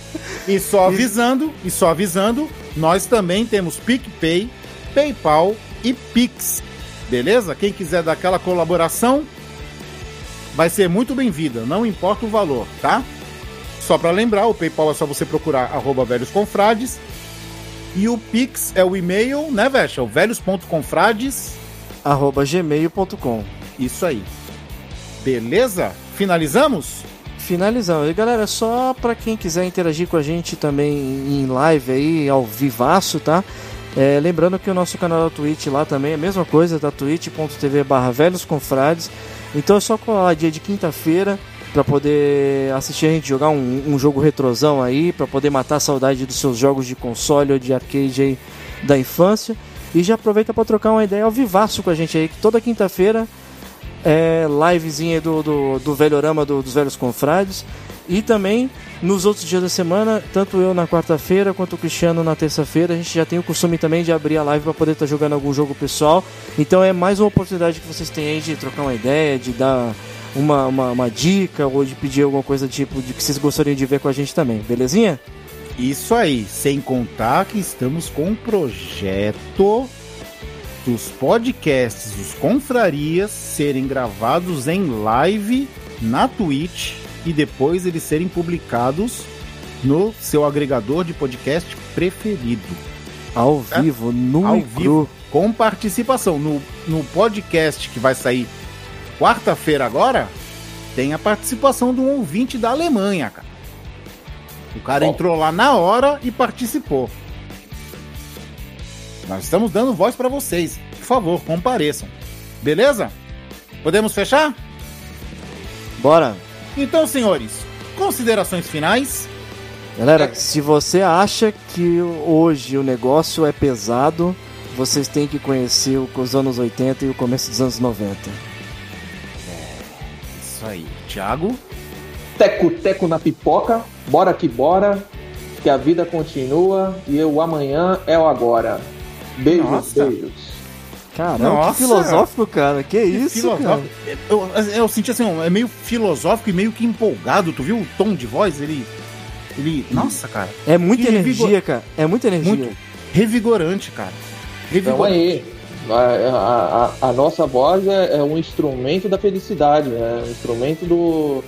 [laughs] E só avisando, e só avisando, nós também temos PicPay, PayPal e Pix. Beleza? Quem quiser dar aquela colaboração vai ser muito bem-vinda, não importa o valor, tá? Só para lembrar, o PayPal é só você procurar arroba velhos confrades. E o Pix é o e-mail, né, Vecha? O velhos.confrades. arroba gmail.com Isso aí. Beleza? Finalizamos? Finalizando. E galera, só pra quem quiser interagir com a gente também em live aí, ao vivaço, tá? É, lembrando que o nosso canal da Twitch lá também é a mesma coisa, tá? twitch.tv barra velhos confrades. Então é só colar dia de quinta-feira pra poder assistir a gente jogar um, um jogo retrosão aí, pra poder matar a saudade dos seus jogos de console ou de arcade aí da infância. E já aproveita pra trocar uma ideia ao vivaço com a gente aí, que toda quinta-feira é, livezinha do, do, do Velhorama do, dos Velhos Confrades. E também nos outros dias da semana, tanto eu na quarta-feira quanto o Cristiano na terça-feira, a gente já tem o costume também de abrir a live para poder estar jogando algum jogo pessoal. Então é mais uma oportunidade que vocês têm aí de trocar uma ideia, de dar uma, uma, uma dica ou de pedir alguma coisa tipo de que vocês gostariam de ver com a gente também, belezinha? Isso aí, sem contar que estamos com um projeto dos podcasts, dos confrarias, serem gravados em live na Twitch e depois eles serem publicados no seu agregador de podcast preferido. Ao É? vivo, nu Ao vivo. cru. Com participação. No, no podcast que vai sair quarta-feira agora, tem a participação de um ouvinte da Alemanha, cara. O cara Bom. entrou lá na hora e participou. Nós estamos dando voz para vocês. Por favor, compareçam. Beleza? Podemos fechar? Bora! Então, senhores, considerações finais. Galera, É. se você acha que hoje o negócio é pesado, vocês têm que conhecer os anos 80 e o começo dos anos 90. Isso aí. Thiago. Teco-teco na pipoca, bora que bora, que a vida continua e o amanhã é o agora. Beijos, Nossa. beijos. Caramba, Nossa! que filosófico, cara. Que isso, filosófico. cara. Eu, eu senti assim, é meio filosófico e meio que empolgado. Tu viu o tom de voz? Ele. Ele. Nossa, cara. É muita Que energia, revigor- cara. É muita energia. Muito revigorante, cara. Então Revigorante. aí, a, a- a- a nossa voz é, é um instrumento da felicidade, é um instrumento do...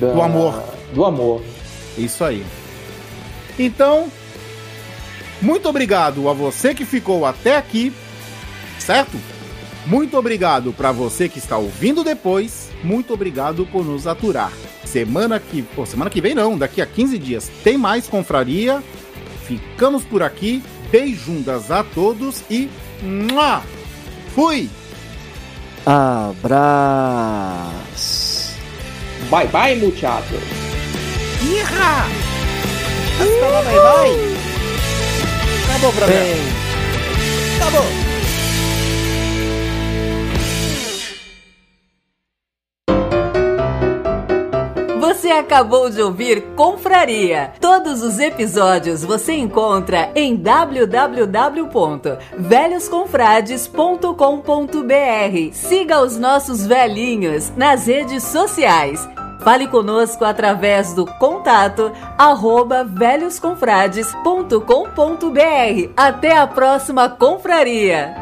da- Do amor. Do amor. Isso aí. Então, muito obrigado a você que ficou até aqui, certo? Muito obrigado para você que está ouvindo depois. Muito obrigado por nos aturar, semana que. Pô, semana que vem não, daqui a 15 dias tem mais confraria. Ficamos por aqui. Beijundas a todos e. Mua! Fui! Abraço. Bye bye, muchachos. Irra! Hasta lá, bye bye! Acabou pra mim. Bem. Acabou! Você acabou de ouvir Confraria. Todos os episódios você encontra em www.velhosconfrades.com.br. Siga os nossos velhinhos nas redes sociais. Fale conosco através do contato arroba velhosconfrades.com.br. Até a próxima confraria!